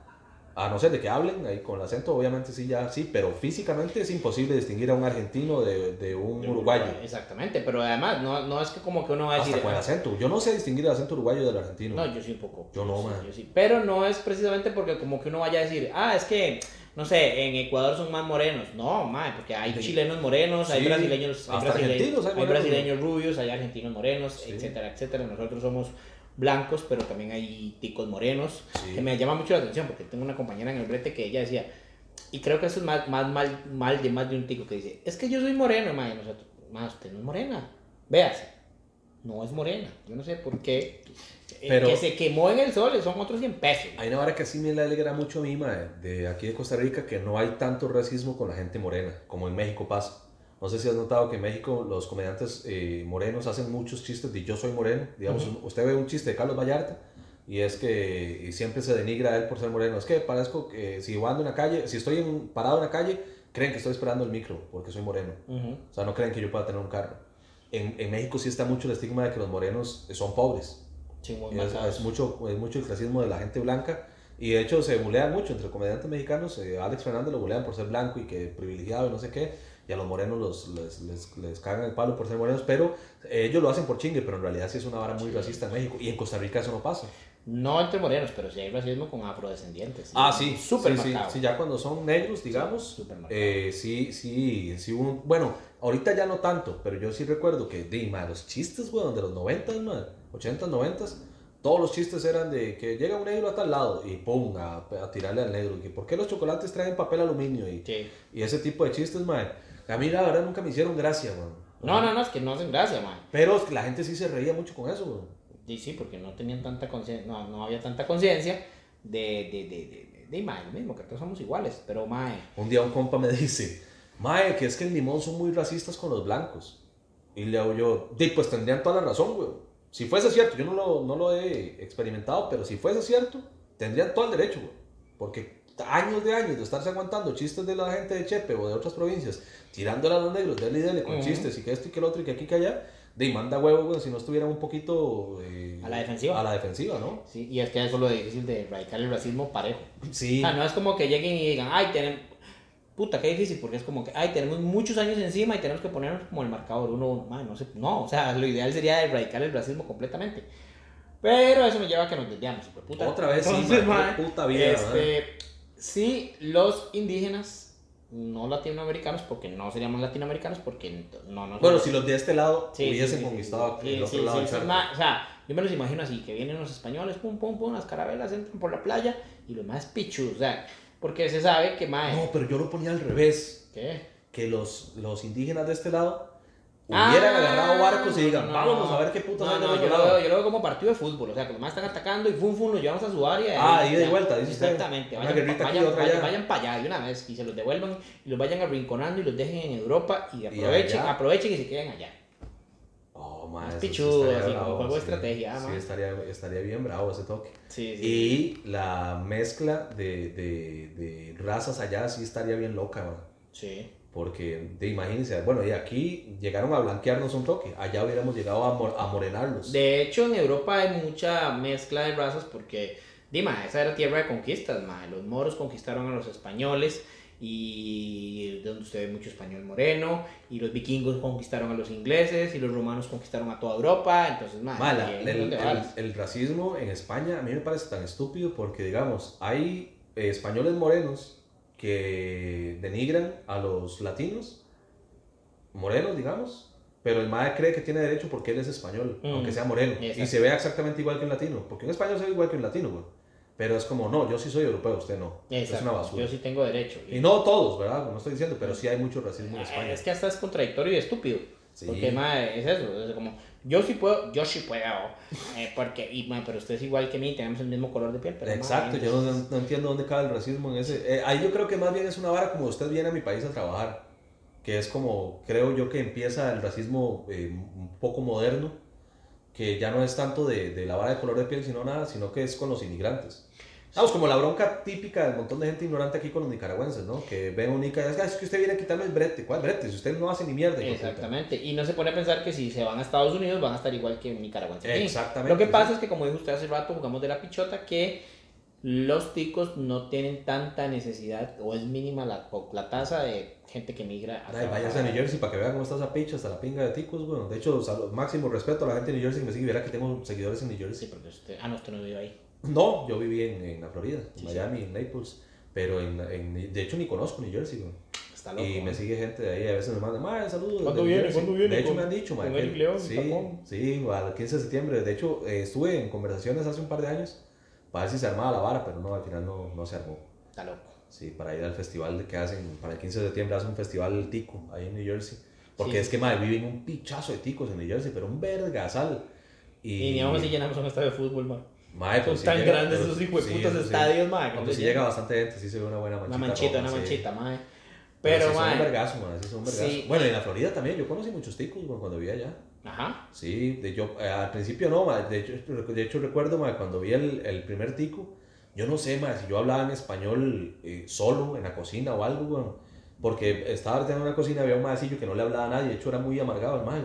A no ser de que hablen ahí con el acento, obviamente sí, ya sí. Pero físicamente es imposible distinguir a un argentino de, de un De uruguayo. Exactamente, pero además, no, no es que como que uno va a decir. Hasta con el acento. Yo no sé distinguir el acento uruguayo del argentino. No, yo sí un poco. Yo no, sí, man. yo sí. Pero no es precisamente porque como que uno vaya a decir, ah, es que, no sé, en Ecuador son más morenos. No, man, porque hay Sí. chilenos morenos, hay Sí, brasileños, hay, brasileños, hay brasileños rubios, hay argentinos morenos, Sí. etcétera, etcétera. Nosotros somos blancos, pero también hay ticos morenos, Sí. que me llama mucho la atención porque tengo una compañera en el brete que ella decía, y creo que eso es más, más mal, mal de más de un tico que dice, es que yo soy moreno, man, y nosotros, más usted no es morena, véase, no es morena, yo no sé por qué, Pero- que se quemó en el sol son otros 100 pesos. Hay una vara que sí me le alegra mucho a mí, mae, de aquí de Costa Rica, que no hay tanto racismo con la gente morena, como en México pasa. No sé si has notado que en México los comediantes eh, morenos hacen muchos chistes de yo soy moreno. Digamos, un- usted ve un chiste de Carlos Vallarta y es que y siempre se denigra a él por ser moreno. Es que parezco que si ando en la calle, si estoy en- parado en la calle, creen que estoy esperando el micro porque soy moreno. Ujú. O sea, no creen que yo pueda tener un carro. En, en México sí está mucho el estigma de que los morenos son pobres. Sí, Es, es mucho, es mucho el clasismo de la gente blanca. Y de hecho se bulean mucho entre comediantes mexicanos. eh, Alex Fernández lo bulean por ser blanco y que privilegiado y no sé qué. Y a los morenos los, les, les, les cagan el palo por ser morenos. Pero ellos lo hacen por chingue, pero en realidad sí es una vara muy racista en México. Y en Costa Rica eso no pasa. No entre morenos, pero sí hay racismo con afrodescendientes. Ah, sí. Súper sí, sí, sí, ya cuando son negros, digamos. eh, sí, sí, sí. hubo- bueno, ahorita ya no tanto, pero yo sí recuerdo que, di, ma, los chistes, weón, de los 90, ma, 80, 90, todos los chistes eran de que llega un negro a tal lado y pum, a, a tirarle al negro. Que, ¿por qué los chocolates traen papel aluminio? Y, Sí. y ese tipo de chistes, ma, a mí la verdad nunca me hicieron gracia, weón. No, no, no, es que no hacen gracia, man. Pero la gente sí se reía mucho con eso, weón. Sí, sí, porque no tenían tanta conciencia, no, no había tanta conciencia de, de, de, de, de, de, mae, lo mismo, que todos somos iguales, pero mae, Un día un compa me dice, Mae, que es que en Limón son muy racistas con los blancos. Y le hago yo, di, pues tendrían toda la razón, güey. Si fuese cierto, yo no lo, no lo he experimentado, pero si fuese cierto, tendrían todo el derecho, güey. Porque años de años de estarse aguantando chistes de la gente de Chepe o de otras provincias, tirándole a los negros, dele y dele con chistes y que esto y que el otro y que aquí y que allá, de manda huevo, güey, si no estuvieran un poquito... eh, A la defensiva. A la defensiva, ¿no? sí, y es que eso es lo difícil de erradicar el racismo parejo. Sí. O sea, no es como que lleguen y digan, ay, tenemos, puta, qué difícil, porque es como que, ay, tenemos muchos años encima y tenemos que ponernos como el marcador uno, uno, mae, no sé, no, o sea, lo ideal sería erradicar el racismo completamente. Pero eso me lleva a que nos desviamos, puta. Otra vez, sí, Entonces, mae, puta vida, este, sí, los indígenas, no latinoamericanos, porque no seríamos latinoamericanos, porque no nos... Bueno, si los de este lado Sí, hubiesen sí, conquistado sí, el otro lado del ma- o sea, yo me los imagino así, que vienen los españoles, pum, pum, pum, las carabelas entran por la playa y los más pichus, o sea, Porque se sabe que, mae. No, pero yo lo ponía al revés. ¿Qué? Que los, los indígenas de este lado hubieran Ah, agarrado barcos y digan, no, vámonos no. a ver qué putas No, yo lo, lado". veo, yo lo veo como partido de fútbol. O sea, que los más están atacando y fum, fum, los llevamos a su área. Ah, y y ya. vuelta, dice. Exactamente. Vayan, vayan, vayan, vayan para allá de una vez y se los devuelvan y los vayan arrinconando y los dejen en Europa y aprovechen, aprovechen y se queden allá. Oh, man, sí pichudo, así, bravo, como juego de estrategia, Sí, estaría, estaría bien bravo ese toque. Sí, sí. Y la mezcla de, de, de razas allá sí estaría bien loca, man. Sí. Porque, de, imagínense, bueno, y aquí llegaron a blanquearnos un toque. Allá hubiéramos llegado a, mor- a morenarlos. De hecho, en Europa hay mucha mezcla de razas porque, Dima, esa era tierra de conquistas, ma. Los moros conquistaron a los españoles y donde usted ve mucho español moreno y los vikingos conquistaron a los ingleses y los romanos conquistaron a toda Europa, entonces, ma, Ma, la- ahí es el, el- vas. el racismo en España a mí me parece tan estúpido porque, digamos, hay españoles morenos que denigran a los latinos, morenos, digamos, pero el MAE cree que tiene derecho porque él es español, Mm. aunque sea moreno, Exacto. y se ve exactamente igual que un latino, porque un español se ve igual que un latino, güey. Pero es como, no, yo sí soy europeo, usted no. Es Exacto, una basura. Yo sí tengo derecho. Y no todos, ¿verdad? No estoy diciendo, pero sí hay mucho racismo en Ah, España. Es que hasta es contradictorio y estúpido. Sí. Porque, ma, es eso. Es como, yo sí puedo, yo sí puedo. eh, porque, y, ma, pero usted es igual que mí, tenemos el mismo color de piel. Pero, Exacto, yo no, no entiendo dónde cabe el racismo en ese. eh, ahí yo creo que más bien es una vara como usted viene a mi país a trabajar, que es como, creo yo que empieza el racismo eh, un poco moderno, que ya no es tanto de, de la vara de color de piel, sino nada, sino que es con los inmigrantes. Vamos, como la bronca típica del montón de gente ignorante aquí con los nicaragüenses, ¿no? Que ven un nica y dicen, "Ah, es que usted viene a quitarme el brete. ¿Cuál brete? Si usted no hace ni mierda. hijo de puta". Exactamente. Y no se pone a pensar que si se van a Estados Unidos van a estar igual que nicaragüenses. Exactamente, Lo que pasa es que, como dijo usted hace rato, jugamos de la pichota, que los ticos no tienen tanta necesidad o es mínima la, la tasa de gente que migra Ay, váyase a New Jersey para que vean cómo está esa picha, hasta la pinga de ticos, bueno. De hecho, sal- máximo respeto a la gente de New Jersey que me sigue. Verá que tengo seguidores en New Jersey. Sí, porque usted... Ah, no, usted no vive ahí. No, yo viví en, en la Florida, en Sí, Miami, en Naples. Pero en, en- de hecho ni conozco New Jersey, güey. Está loco. Y me sigue gente de ahí, a veces me mandan, mae, saludos. ¿Cuándo viene? Jersey". ¿Cuándo viene De hecho con- me han dicho, con Eric León, Sí, sí, al 15 de septiembre. De hecho, eh, estuve en conversaciones hace un par de años para ver si se armaba la vara, pero no, al final no, no se armó. Está loco. Sí, para ir al festival que hacen, para el 15 de septiembre hacen un festival tico ahí en New Jersey. Porque Sí. es que, madre, viven un pichazo de ticos en New Jersey, pero un vergasal. Y, ni aún así llenamos un estadio de fútbol, man. Mae, pues sí tan grandes esos hijos de sí, sí. estadios, man. que Cuando no sí llega bastante gente, sí se ve una buena manchita. Una manchita, roja, una sí. manchita, man. Pero, Pero, sí son un vergazo, sí son un vergazo. Sí. Bueno, y en la Florida también, yo conocí muchos ticos man, cuando vivía allá. Ajá. Sí, de, yo, eh, al principio no, man, de, hecho, de hecho recuerdo man, cuando vi el, el primer tico, yo no sé man, si yo hablaba en español eh, solo en la cocina o algo, man, porque estaba en una cocina, había un maecillo que no le hablaba a nadie, de hecho era muy amargado el mae,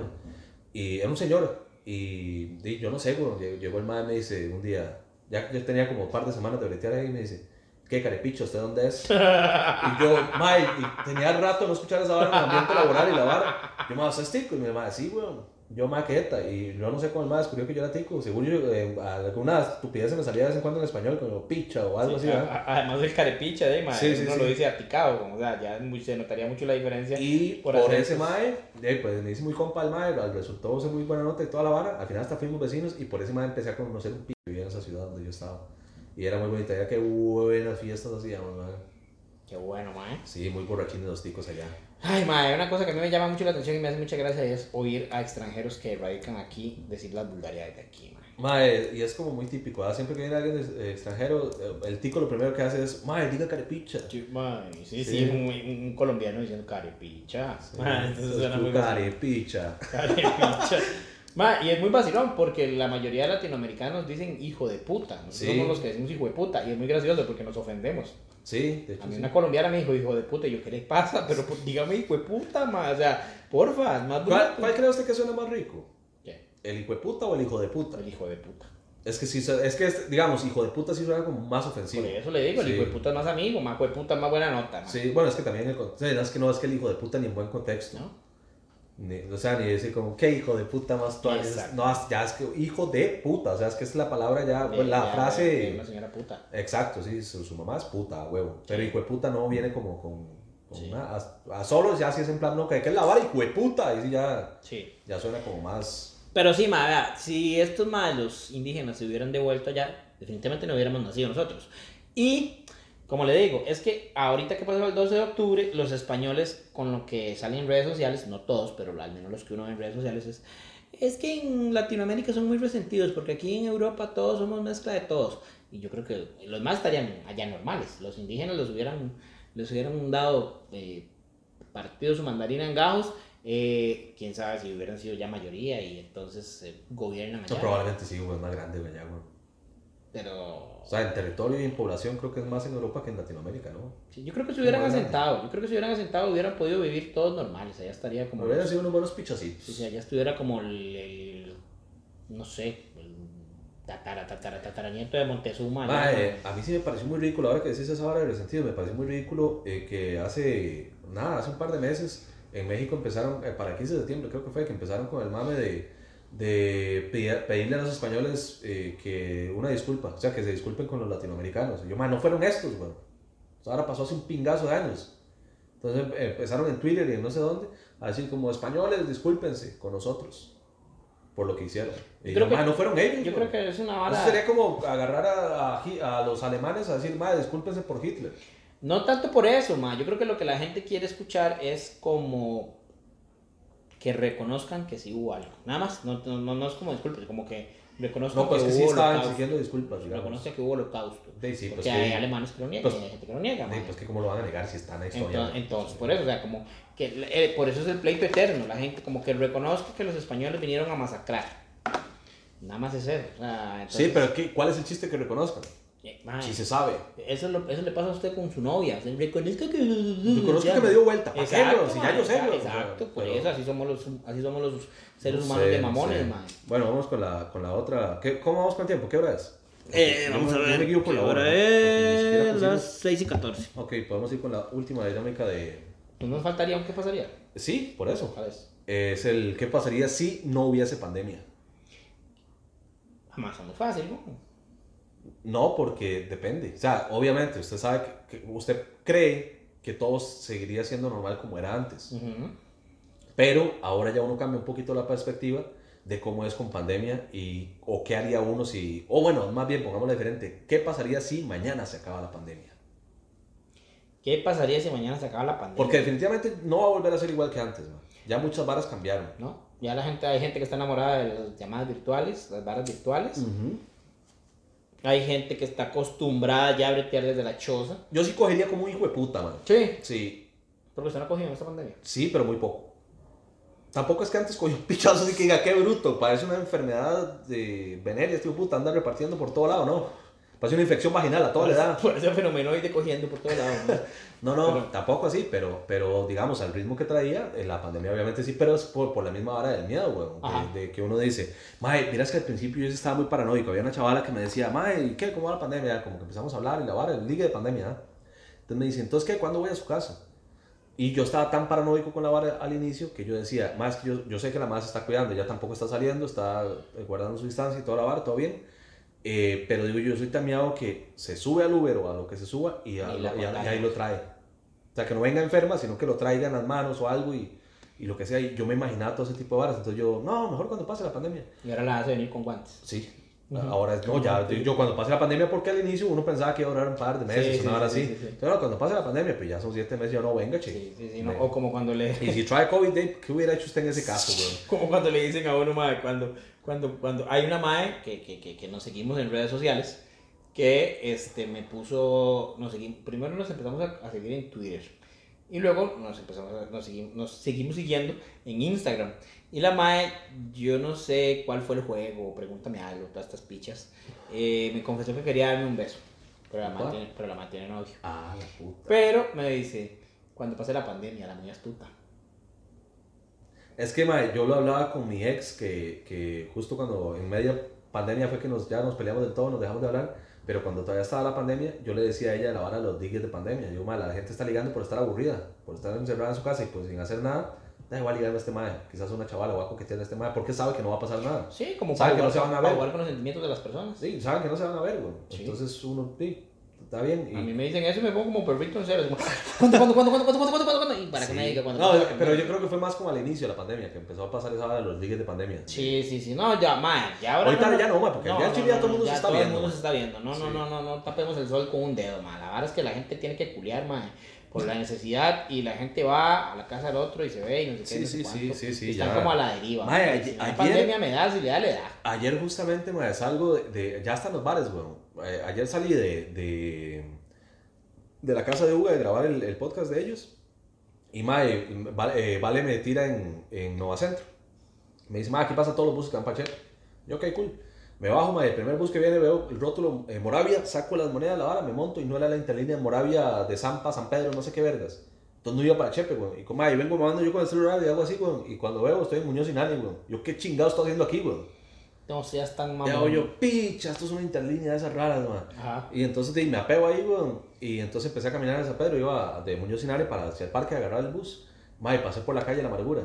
y era un señor, y, y yo no sé, man, llegó- llegó el mae y me dice un día, ya yo tenía como un par de semanas de bretear ahí, me dice, ¿qué carepicho? ¿Usted dónde es? Y yo, mae, y tenía rato no escuchar esa vara en el ambiente laboral y la vara. Yo me ¿sos tico? Y me dice, sí, weón. Yo, mae, queta. Y yo no sé cómo el mae descubrió que yo era tico. Seguro yo, eh, alguna estupidez se me salía de vez en cuando en español, como picha o algo Sí, así, Además del carepicha de man, Sí, sí, uno lo dice aticado, como, o sea, ya se notaría mucho la diferencia. Y por por, ese mae, eh, pues me hice muy compa el mae, al- resultó ser muy buena nota y toda la vara. Al final hasta fuimos vecinos y por ese mae empecé a conocer un pico que vivía en esa ciudad donde yo estaba. Y era muy bonita, ya que buenas fiestas hacíamos, mae. Qué bueno, man. Sí, muy borrachines los ticos allá. Ay, madre, una cosa que a mí me llama mucho la atención y me hace mucha gracia es oír a extranjeros que radican aquí decir las vulgaridades de aquí, madre. Mae, y es como muy típico, ¿verdad? Siempre que viene alguien de- eh, extranjero, eh, el tico lo primero que hace es, mae, diga carepicha. Sí, mae, sí, sí, Sí. un, un colombiano diciendo carepicha. Mae, entonces Eso es suena muy carepicha. Carepicha. Mae, y es muy vacilón porque la mayoría de latinoamericanos dicen hijo de puta. Nosotros Sí. somos los que decimos hijo de puta y es muy gracioso porque nos ofendemos. Sí, de hecho A mí sí. una colombiana me dijo hijo de puta yo, ¿qué le pasa? Pero pues, dígame hijo de puta, mae. O sea, porfa, es más ¿Cuál, cuál cree usted que suena más rico? ¿Qué? ¿El hijo de puta o el hijo de puta? El hijo de puta. Es que sí, es que, digamos, hijo de puta sí suena como más ofensivo. Por eso le digo, el Sí. hijo de puta es más amigo, más hijo de puta es más buena nota. Sí, bueno, es que también el es que no es que el hijo de puta ni en buen contexto. ¿No? O sea, ni decir como, ¿qué hijo de puta más tú. No, ya es que hijo de puta, o sea, es que es la palabra ya, Eh, la ya, frase... eh, señora puta. Exacto, sí, su, su mamá es puta, huevo. Pero Sí. hijo de puta no viene como con, con Sí. una. A, a solo ya si es en plan, no, que hay que lavar hijo de puta. Y ya, Sí. ya suena como más. Pero sí, ma, si estos malos indígenas se hubieran devuelto allá, definitivamente no hubiéramos nacido nosotros. Y Como le digo, es que ahorita que pasó el 12 de octubre, los españoles con lo que salen en redes sociales, no todos, pero al menos los que uno ve en redes sociales es, es que en Latinoamérica son muy resentidos, porque aquí en Europa todos somos mezcla de todos. Y yo creo que los más estarían allá normales. Los indígenas los hubieran, les hubieran dado eh, partido su mandarina en gajos. eh, quién sabe si hubieran sido ya mayoría y entonces eh, gobiernan allá. No, probablemente sí, güey, es más grande, ya, güey. Pero O sea, en territorio y en población creo que es más en Europa que en Latinoamérica, ¿no? Sí, yo creo que se hubieran asentado, yo creo que se hubieran asentado hubieran podido vivir todos normales, allá estaría como... Hubieran sido unos buenos pichacitos. Sí, sí, allá estuviera como el, el- no sé, el tatara, tatara, tataranieto de Montezuma. ¿no? Mae, a mí sí me pareció muy ridículo, ahora que decís esa hora de resentido, me pareció muy ridículo eh, que hace, nada, hace un par de meses en México empezaron, eh, para el 15 de septiembre creo que fue, que empezaron con el mame de, de pedir- pedirle a los españoles eh, que una disculpa, o sea, que se disculpen con los latinoamericanos. Y yo, mae, no fueron estos, güey. O sea, ahora pasó hace un pingazo de años. Entonces eh, empezaron en Twitter y en no sé dónde a decir como españoles, discúlpense con nosotros por lo que hicieron. Y Creo yo, que- "Mae, no fueron ellos. Yo güey". creo que es una Eso vara... sería como agarrar a, a a los alemanes a decir, madre, discúlpense por Hitler. No tanto por eso, ma. Yo creo que lo que la gente quiere escuchar es como que reconozcan que sí hubo algo. Nada más, no, no, no, es como disculpen, como que reconozcan No, pues que que sí hubo estaban holocausto. exigiendo disculpas. Reconozcan que hubo holocausto. Sí, sí, pues Porque que- hay alemanes que lo niegan pues- hay gente que lo niega, pues que cómo lo van a negar si está en la historia. Entonces, entonces, por eso, o sea, como que eh, por eso es el pleito eterno, la gente como que reconozca que los españoles vinieron a masacrar. Nada más es eso. O sea, entonces, Sí, pero ¿qué, ¿cuál es el chiste que reconozcan? Si se sabe. eso, lo- eso le pasa a usted con su novia. reconozca que. Reconozco que me dio vuelta. ¿Para Exacto? Si ya yo sé. Exacto, O sea, por pero- eso así somos los, así somos los seres No humanos sé, de no mamones, sé. Bueno, vamos con la, con la otra. ¿Qué, ¿Cómo vamos con el tiempo? ¿Qué hora es? Eh, vamos a ver. me guío por la ¿qué hora, ¿no? Es? Las 6 y 14. Ok, podemos ir con la última dinámica de... Pues nos faltaría un qué pasaría. Sí, por eso. ¿Cuál es? Es el qué pasaría si no hubiese pandemia. Jamás es muy fácil, ¿no? No, porque depende. O sea, obviamente, usted sabe que, que usted cree que todo seguiría siendo normal como era antes. Ujú. Pero ahora ya uno cambia un poquito la perspectiva de cómo es con pandemia y o qué haría uno si, o bueno, más bien pongámoslo diferente, ¿qué pasaría si mañana se acaba la pandemia? ¿Qué pasaría si mañana se acaba la pandemia? Porque definitivamente no va a volver a ser igual que antes, man. Ya muchas varas cambiaron. ¿no? Ya la gente, hay gente que está enamorada de las llamadas virtuales, las barras virtuales. Ujú. Hay gente que está acostumbrada ya a bretear desde la choza. Yo sí cogería como un hijo de puta, man. Sí. Sí, Porque usted no ha cogido en esta pandemia. sí, pero muy poco. Tampoco es que antes cogí un pichazo así que diga, qué bruto, parece una enfermedad de veneria, este hijo de puta, anda repartiendo por todo lado, no. Parece una infección vaginal a toda la edad. Por ese fenomenoide cogiendo por todos lados. ¿no? No, no, Pero- tampoco así, pero, pero digamos, al ritmo que traía, en la pandemia obviamente sí, pero es por, por la misma vara del miedo, weón. De, de que uno dice, mae, miras que al principio yo estaba muy paranoico. Había una chavala que me decía, mae, ¿y qué? ¿Cómo va la pandemia? Como que empezamos a hablar y la vara, el ligue de pandemia. ¿ah? Entonces me dice, ¿entonces qué? ¿Cuándo voy a su casa? Y yo estaba tan paranoico con la vara al inicio que yo decía, más que yo, yo sé que la madre se está cuidando, ella tampoco está saliendo, está eh, guardando su distancia y toda la vara, todo bien. Eh, pero digo, yo soy tan miado que se sube al Uber o a lo que se suba y, a- Y la y a- y contagia. ahí lo trae. O sea, que no venga enferma, sino que lo traiga en las manos o algo y, y lo que sea. Y yo me imaginaba todo ese tipo de varas. Entonces yo, no, mejor cuando pase la pandemia. Y ahora la hace venir con guantes. Sí. Ujú. Ahora, no, ya, yo cuando pase la pandemia, porque al inicio uno pensaba que iba a durar un par de meses, Sí, una hora sí, así. sí, sí. Pero cuando pase la pandemia, pues ya son siete meses, ya no venga, che. Sí, sí, sí, no, O como cuando le... Y si trae COVID, ¿qué hubiera hecho usted en ese caso, güey? Como cuando le dicen a uno, mae, cuando, cuando, cuando hay una mae que, que, que, que nos seguimos en redes sociales, que este, me puso, nos seguimos, primero nos empezamos a, a seguir en Twitter, y luego nos, empezamos a- nos, seguimos, nos seguimos siguiendo en Instagram. Y la mae, yo no sé cuál fue el juego, pregúntame algo, todas estas pichas, eh, me confesó que quería darme un beso, pero la mae tiene, pero la mae tiene novio. Ah, la puta. Pero me dice, cuando pase la pandemia, la muy astuta. Es que, mae, yo lo hablaba con mi ex, que, que justo cuando en media pandemia fue que nos, ya nos peleamos del todo, nos dejamos de hablar, pero cuando todavía estaba la pandemia, yo le decía a ella la vara de los digues de pandemia. Yo, mae, la gente está ligando por estar aburrida, por estar encerrada en su casa y pues sin hacer nada, da igual ligarme a este mae, quizás una chavala o a coquetear a este mae, porque sabe que no va a pasar nada. Sí, como para que no se van a para ver. jugar con los sentimientos de las personas. Sí, saben que no se van a ver, güey. Sí. Entonces uno, sí, está bien. Y... A mí me dicen eso y me pongo como perrito en cero. ¿Cuándo, cuándo, cuándo, cuándo, cuándo, cuándo, cuándo, cuándo? Y para que me diga cuándo. No, cuándo, pero yo creo que fue más como al inicio de la pandemia, que empezó a pasar esa hora de los ligues de pandemia. Sí, sí, sí. No, ya, mae, ya ahora. Ahorita ya no, mae, porque ya en Chile ya todo el mundo se está todo viendo, el mundo se está viendo. No, no, Sí. no, no, no tapemos el sol con un dedo, mae. La verdad es que la gente tiene que culiar, mae, por la necesidad y la gente va a la casa del otro y se ve y no sé qué. Sí, no sé sí, cuánto. sí, sí, sí, Están ya. como a la deriva. Mae, Si ayer- pandemia me da, si le da, le da. Ayer justamente me salgo de, de- ya están los bares, weón. Eh, ayer salí de, de, de la casa de Uga de grabar el, el podcast de ellos. Y mae, vale, eh, Vale me tira en, en Nova Centro. Me dice, mae, aquí pasa todos los buses que van para. Yo, ok, cool. Me bajo, mae, el primer bus que viene veo el rótulo eh, Moravia, saco las monedas, la vara, me monto y no era la interlínea Moravia de Zampa, San Pedro, no sé qué vergas. Entonces no iba para Chepe, weón. Y como, ahí vengo mamando yo con el celular y algo así, weón. Y cuando veo, estoy en Muñoz y Nani, weón. Yo, ¿qué chingado estoy haciendo aquí? No seas tan Te mamón. hago yo, picha, esto es una interlínea de esas raras, man. Ajá. Y entonces di, me apego ahí, weón. Y entonces empecé a caminar en San Pedro, iba de Muñoz Sinare para hacia el parque a agarrar el bus. Mae, pasé por la calle La Amargura.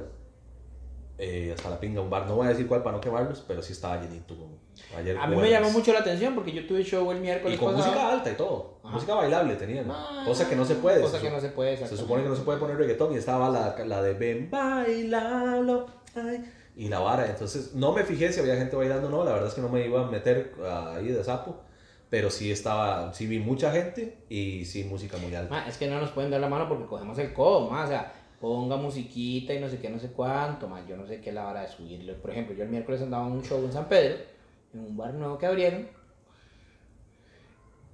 Eh, hasta la pinga, un bar. No voy a decir cuál para no quemarlos, pero sí estaba llenito. weón. Ayer A mí me jueves. llamó mucho la atención porque yo tuve show el Y miércoles con pasado. música alta y todo. Ajá. Música bailable tenían. Ah, cosa que no se puede. Cosa se, que no se puede, se supone que no se puede poner reggaetón y estaba la, la de ven, bailalo. ay, y la vara. Entonces no me fijé si había gente bailando o no. La verdad es que no me iba a meter ahí de sapo. Pero sí estaba, sí vi mucha gente y sí música muy alta. Ma, es que no nos pueden dar la mano porque cogemos el codo, ma, o sea, ponga musiquita y no sé qué, no sé cuánto, ma, yo no sé qué la hora de subirlo. Por ejemplo, yo el miércoles andaba en un show en San Pedro, en un bar nuevo que abrieron,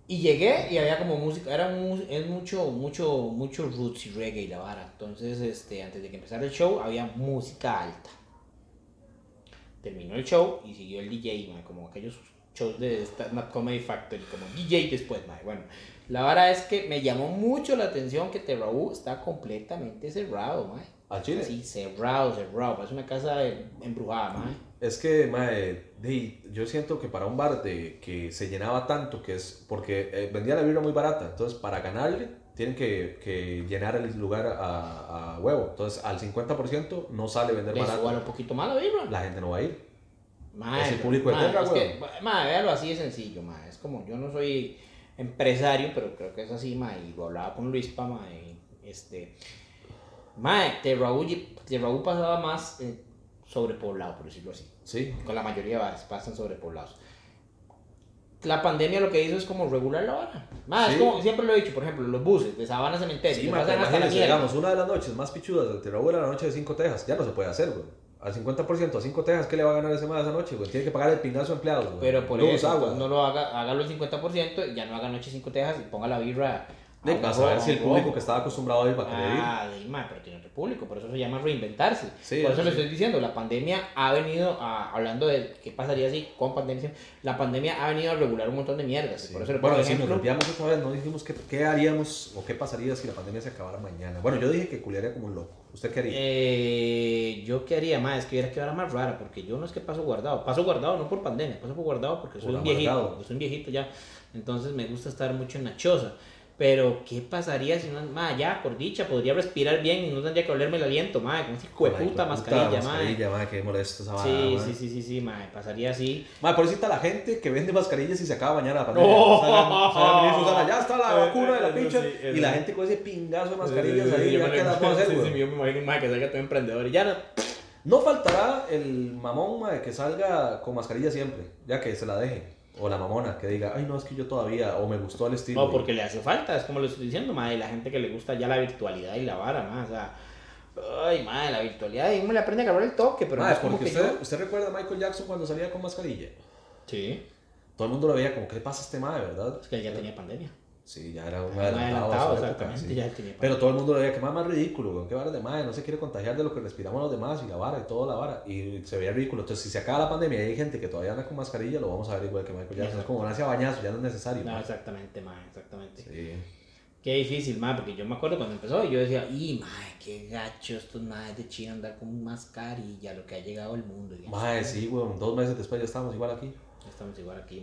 y llegué y había como música, era un, es mucho, mucho, mucho roots y reggae y la vara. Entonces, este, antes de que empezara el show, había música alta. Terminó el show y siguió el DJ, como aquellos shows de Stand Up Comedy Factory, como DJ después, ma. Bueno, la vara es que me llamó mucho la atención que Terraú está completamente cerrado, ma. ¿Al Chile? Sí, cerrado, cerrado. Es una casa eh, embrujada, ma. Es que, mae, di, yo siento que para un bar de, que se llenaba tanto, que es porque eh, vendía la birra muy barata, entonces para ganarle tienen que, que llenar el lugar a, a huevo. Entonces al 50% no sale vender Le barato. un poquito más la vibra. La gente no va a ir. Mae, Es el público de Terra, es que, mae, véalo así de sencillo, mae. Es como, yo no soy empresario, pero creo que es así, mae. Y lo hablaba con Luis Pa, mae. Este, mae, Terraú pasaba más eh, sobrepoblado, por decirlo así. Sí. Con la mayoría pasan sobrepoblados. La pandemia lo que hizo es como regular la vara. Mae, Sí. como, siempre lo he dicho, por ejemplo, los buses de Sabana Cementerio. Sí, pasan hasta la digamos, una de las noches más pichudas del era la noche de 5 tejas. Ya no se puede hacer, güey. Al 50%, a 5 tejas, ¿qué le va a ganar ese mae esa noche, güey? Tiene que pagar el pingazo a empleados, güey. Pero por Luz, eso, agua. no lo haga, hágalo el 50% y ya no haga noche 5 tejas y ponga la birra. De, para saber si el público que estaba acostumbrado a ir va a querer ir. Ah, de mae, pero tiene otro público, por eso se llama reinventarse. Sí, por eso eso le sí. estoy diciendo, la pandemia ha venido a, hablando de qué pasaría si con pandemia, la pandemia ha venido a regular un montón de mierdas. Sí. Por eso, bueno, por si nos ejemplo, desviamos otra vez, no dijimos qué, qué haríamos o qué pasaría si la pandemia se acabara mañana. Bueno, yo dije que culiaría como un loco. ¿Usted qué haría? eh, yo qué haría más, es que hubiera que más rara, porque yo no es que paso guardado, paso guardado no por pandemia, paso por guardado porque soy Por un viejito, soy un viejito ya, entonces me gusta estar mucho en la choza. Pero, ¿qué pasaría si no, ma, ya, por dicha, podría respirar bien y no tendría que olerme el aliento, ma, con esa hijo de Con la puta hijueputa mascarilla, ma. mascarilla, ma, qué molesto esa Sí, sí, sí, sí, sí, ma, pasaría así. Ma, pobrecita la gente que vende mascarillas y se acaba mañana la pandemia. Oh. Ya está la Eh, vacuna de la eso pincha. eso y la gente con ese pingazo de mascarillas ahí, ya me- las puedo hacer, güey? sí, yo me imagino ma que salga todo emprendedor y ya no. No faltará el mamón, ma, que salga con mascarilla siempre, ya que se la deje. O la mamona que diga, ay, no, es que yo todavía, o me gustó el estilo. No, porque le hace falta, es como le estoy diciendo, ma, y la gente que le gusta ya la virtualidad y la vara, o sea, ay, ma, la virtualidad, y uno le aprende a agarrar el toque, pero Ma, no es como porque que usted, yo... usted recuerda a Michael Jackson cuando salía con mascarilla. Sí, Todo el mundo lo veía como, ¿qué le pasa a este madre, verdad? es que él ya tenía pandemia. Sí, ya era un adelantado. adelantado, época, exactamente, sí. ya. Pero todo el mundo lo veía que más más ridículo, güey. Qué vara de madre, no se quiere contagiar de lo que respiramos los demás y la vara y toda la vara. Y se veía ridículo. Entonces, si se acaba la pandemia y hay gente que todavía anda con mascarilla, lo vamos a ver igual que Michael Jackson. Es como nace a bañazo, ya no es necesario. No, ma. exactamente, ma, exactamente. Sí. Qué difícil, ma, porque yo me acuerdo cuando empezó y yo decía, y ma, qué gacho estos madres de China andar con mascarilla, lo que ha llegado el mundo. Madre, sí, güey. Dos meses después ya estamos igual aquí. Estamos igual aquí,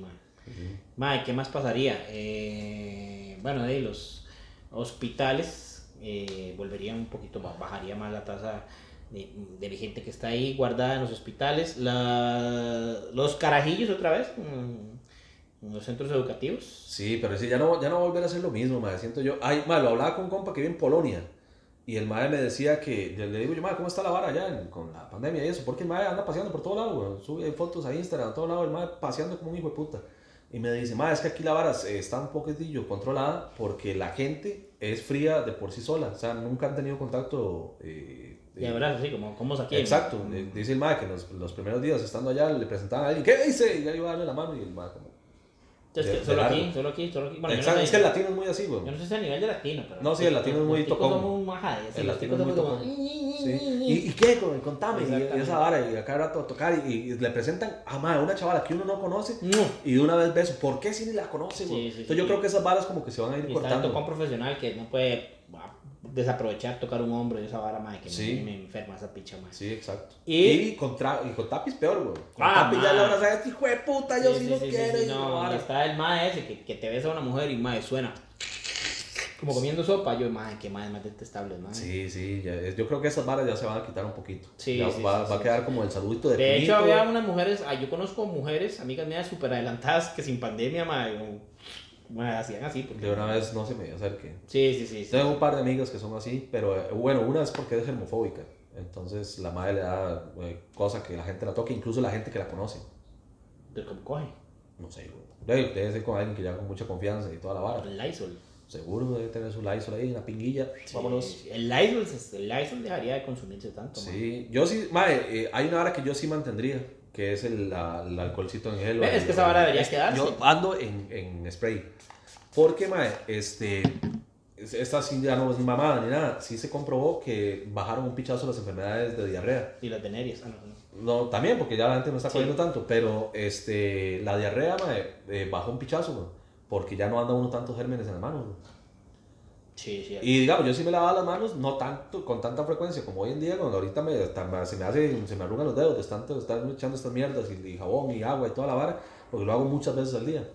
ma. Ma, ¿qué más pasaría? Eh, bueno, de los hospitales eh, volverían un poquito más, bajaría más la tasa de, de gente que está ahí guardada en los hospitales. La- los carajillos otra vez, mm, los centros educativos. Sí, pero sí, ya no, ya no va a volver a ser lo mismo, madre. Siento yo. Ay, madre, lo hablaba con un compa que vive en Polonia. Y el madre me decía que, le digo yo, madre, ¿cómo está la vara allá con la pandemia y eso? Porque el madre anda paseando por todo lado. Sube fotos a Instagram, a todo lado, el madre paseando como un hijo de puta. Y me dice, madre, es que aquí la vara está un poquitillo controlada porque la gente es fría de por sí sola. O sea, nunca han tenido contacto. eh, Y verdad, así como, como aquí. Exacto, ¿no? eh, dice el MAE que los, los primeros días estando allá le presentaban a alguien, ¿qué dice? Y ya iba a darle la mano y el MAE como... De- solo de aquí, solo aquí, solo aquí. Bueno, Exacto, no es que el latino es muy así, güey. Yo no sé si a nivel de latino, pero. No, sí, el latino es muy tocón. El latino es muy tocón. Sí. ¿Y, ¿Y qué? Con- Contame. Y, y esa vara, y a cada rato a tocar, y, y le presentan a mae, una chavala que uno no conoce, No. y de una vez ves, ¿por qué si ni la conoce, güey? Sí, sí, Entonces yo creo que esas varas como que se van a ir Y está el cortando. tocón profesional que no puede ah, desaprovechar tocar un hombro de esa vara, madre, que Sí. me, me enferma esa picha, madre. Sí, exacto. Y- Y, con, y con tapis peor, güey. Con Ah, tapis ya le van a este hijo de puta, yo sí, lo quiero. y no, y está el mae ese que, que te besa a una mujer y mae suena como comiendo sopa. Yo, mae, que mae más detestable, mae. Sí, sí, ya- yo creo que esas varas ya se van a quitar un poquito. Sí, Ya sí, va, sí, va sí, a quedar como el saludito de De hecho, había unas mujeres, ah, yo conozco mujeres, amigas mías súper adelantadas que sin pandemia, mae, mae, hacían así. Porque, De una vez no se me acerque. Sí, sí, sí. sí. Tengo un par de amigas que son así, pero eh, bueno, una es porque es germofóbica. Entonces la madre le da eh, cosa que la gente la toque, incluso la gente que la conoce. Pero como coge. No sé, güey. Debe, ser con alguien que ya con mucha confianza y toda la vara. El Lysol. Seguro debe tener su Lysol ahí, una pinguilla. Vámonos. Sí, El Lysol, el Lysol dejaría de consumirse tanto. Sí, yo sí, madre, eh, hay una vara que yo sí mantendría, que es el, la- el alcoholcito en gel. es que esa vara debería quedarse. Yo ando en, en spray. Porque, madre, este, es- esta sí ya no es mamada ni nada. Sí se comprobó que bajaron un pichazo las enfermedades de diarrea. Y las venerias. Ah, no, no. No, también, porque ya la gente no está Sí. cogiendo tanto, pero este, la diarrea, mae, eh, bajó un pichazo, porque ya no anda uno tantos gérmenes en las manos. güey. Sí, sí. Y digamos, yo sí me lavaba las manos, no tanto, con tanta frecuencia como hoy en día, cuando ahorita me, hasta se me hace, se me arrugan los dedos de tanto estar echando estas mierdas y, y jabón y agua y toda la vara, porque lo hago muchas veces al día.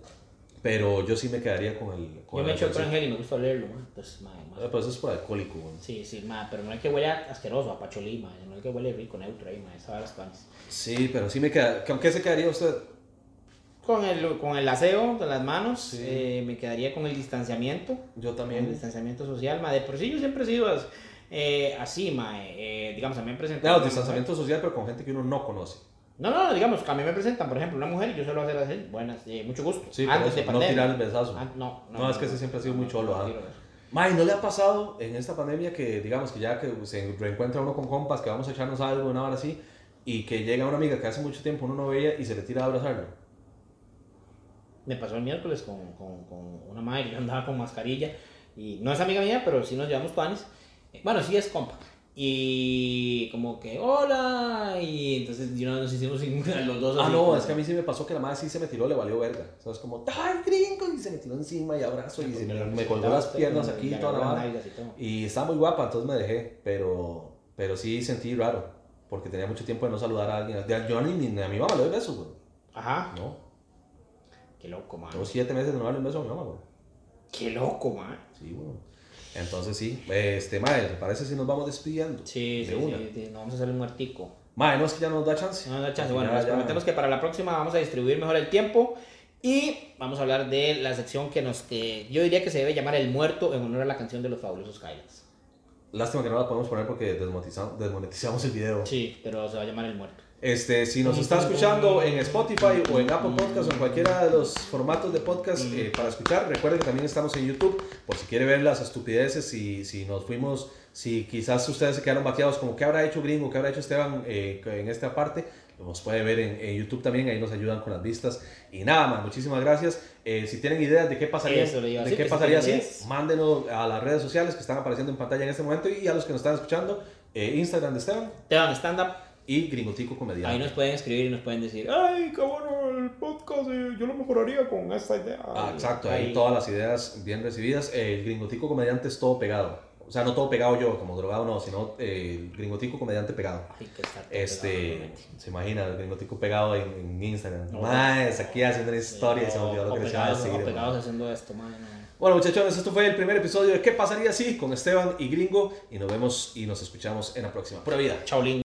Pero yo sí me quedaría con el... Con Yo me el echo gel y me gusta olerlo, mae. Entonces, mae. Eh, Pues eso es por alcohólico. Sí, sí, mae, pero no es que huele asqueroso, a pacholí, mae. No es que huele rico, neutro ahí, mae. Esa es panes. Sí, pero sí me queda... ¿Con qué se quedaría usted? Con el, con el aseo de las manos, Sí. eh, me quedaría con el distanciamiento. Yo Con el también. distanciamiento social, mae. De por sí yo siempre he sido eh, así, mae. Eh, digamos, a mí me presentan. Claro, distanciamiento social, pero con gente que uno no conoce. mujer- No, no, digamos, que a mí me presentan, por ejemplo, una mujer y yo suelo hacer así. Buenas, eh, mucho gusto. Sí, por eso, no tirar el besazo. Ah, no, No, es que ese siempre ha sido muy cholo, no. May, ¿no le ha pasado en esta pandemia que, digamos, que ya que se reencuentra uno con compas, que vamos a echarnos algo, una hora así, y que llega una amiga que hace mucho tiempo uno no veía y se le tira a abrazarlo? Me pasó el miércoles con, con, con una madre que yo andaba con mascarilla y no es amiga mía, pero sí nos llevamos panes. Bueno, sí es compa. Y como que, hola, y entonces yo nos hicimos los dos. Ah, así no, como- es que a mí sí me pasó que la madre sí se me tiró, le valió verga. O sea, es como, ¡ay, gringo! Y se me tiró encima y abrazo y se me, me colgó las piernas aquí y toda la vara. Y estaba muy guapa, entonces me dejé, pero, pero sí sentí raro, porque tenía mucho tiempo de no saludar a alguien. Yo ni, ni a mi mamá le doy besos, güey. Ajá, No, qué loco, man. tengo siete meses de no darle un beso a mi mamá, güey. Qué loco, man. Sí, bueno. Entonces sí, este, mae, ¿te parece si nos vamos despidiendo? Sí, de sí, una. sí, sí, nos vamos a hacer un muertico. Mae, no es que ya nos da chance. No nos da chance. Bueno, ya- les ya- prometemos que para la próxima vamos a distribuir mejor el tiempo y vamos a hablar de la sección que nos que yo diría que se debe llamar El Muerto en honor a la canción de los fabulosos Highlands. Lástima que no la podemos poner porque desmonetizamos, desmonetizamos el video. Sí, pero se va a llamar El Muerto. Este, si nos está escuchando en Spotify o en Apple Podcast o en cualquiera de los formatos de podcast eh, para escuchar, recuerden que también estamos en YouTube por si quiere ver las estupideces, si, si nos fuimos, si quizás ustedes se quedaron vaqueados como qué habrá hecho Gringo, qué habrá hecho Esteban eh, en esta parte, nos puede ver en, en YouTube también, ahí nos ayudan con las vistas. Y nada más, muchísimas gracias. Eh, si tienen ideas de qué pasaría, Eso de qué pasaría así, mándenos a las redes sociales que están apareciendo en pantalla en este momento. Y a los que nos están escuchando, eh, Instagram de Esteban. Esteban Stand Up, y Gringotico Comediante. ahí nos pueden escribir y nos pueden decir, ay, qué bueno el podcast, eh, yo lo mejoraría con esta idea. Ah, exacto, ahí todas las ideas bien recibidas. El gringotico comediante es todo pegado. O sea, no todo pegado yo, como drogado no, sino eh, el gringotico comediante pegado. Ay, que está todo pegado, Este, realmente. se imagina, el gringotico pegado en, en Instagram. No. Más, aquí haciendo una historia y se me olvidó lo que les iba a pegados, decir. o pegados man. haciendo esto, man. no. Bueno, muchachones, esto fue el primer episodio de ¿Qué pasaría si? con Esteban y Gringo. Y nos vemos y nos escuchamos en la próxima. Pura vida. Chaolín.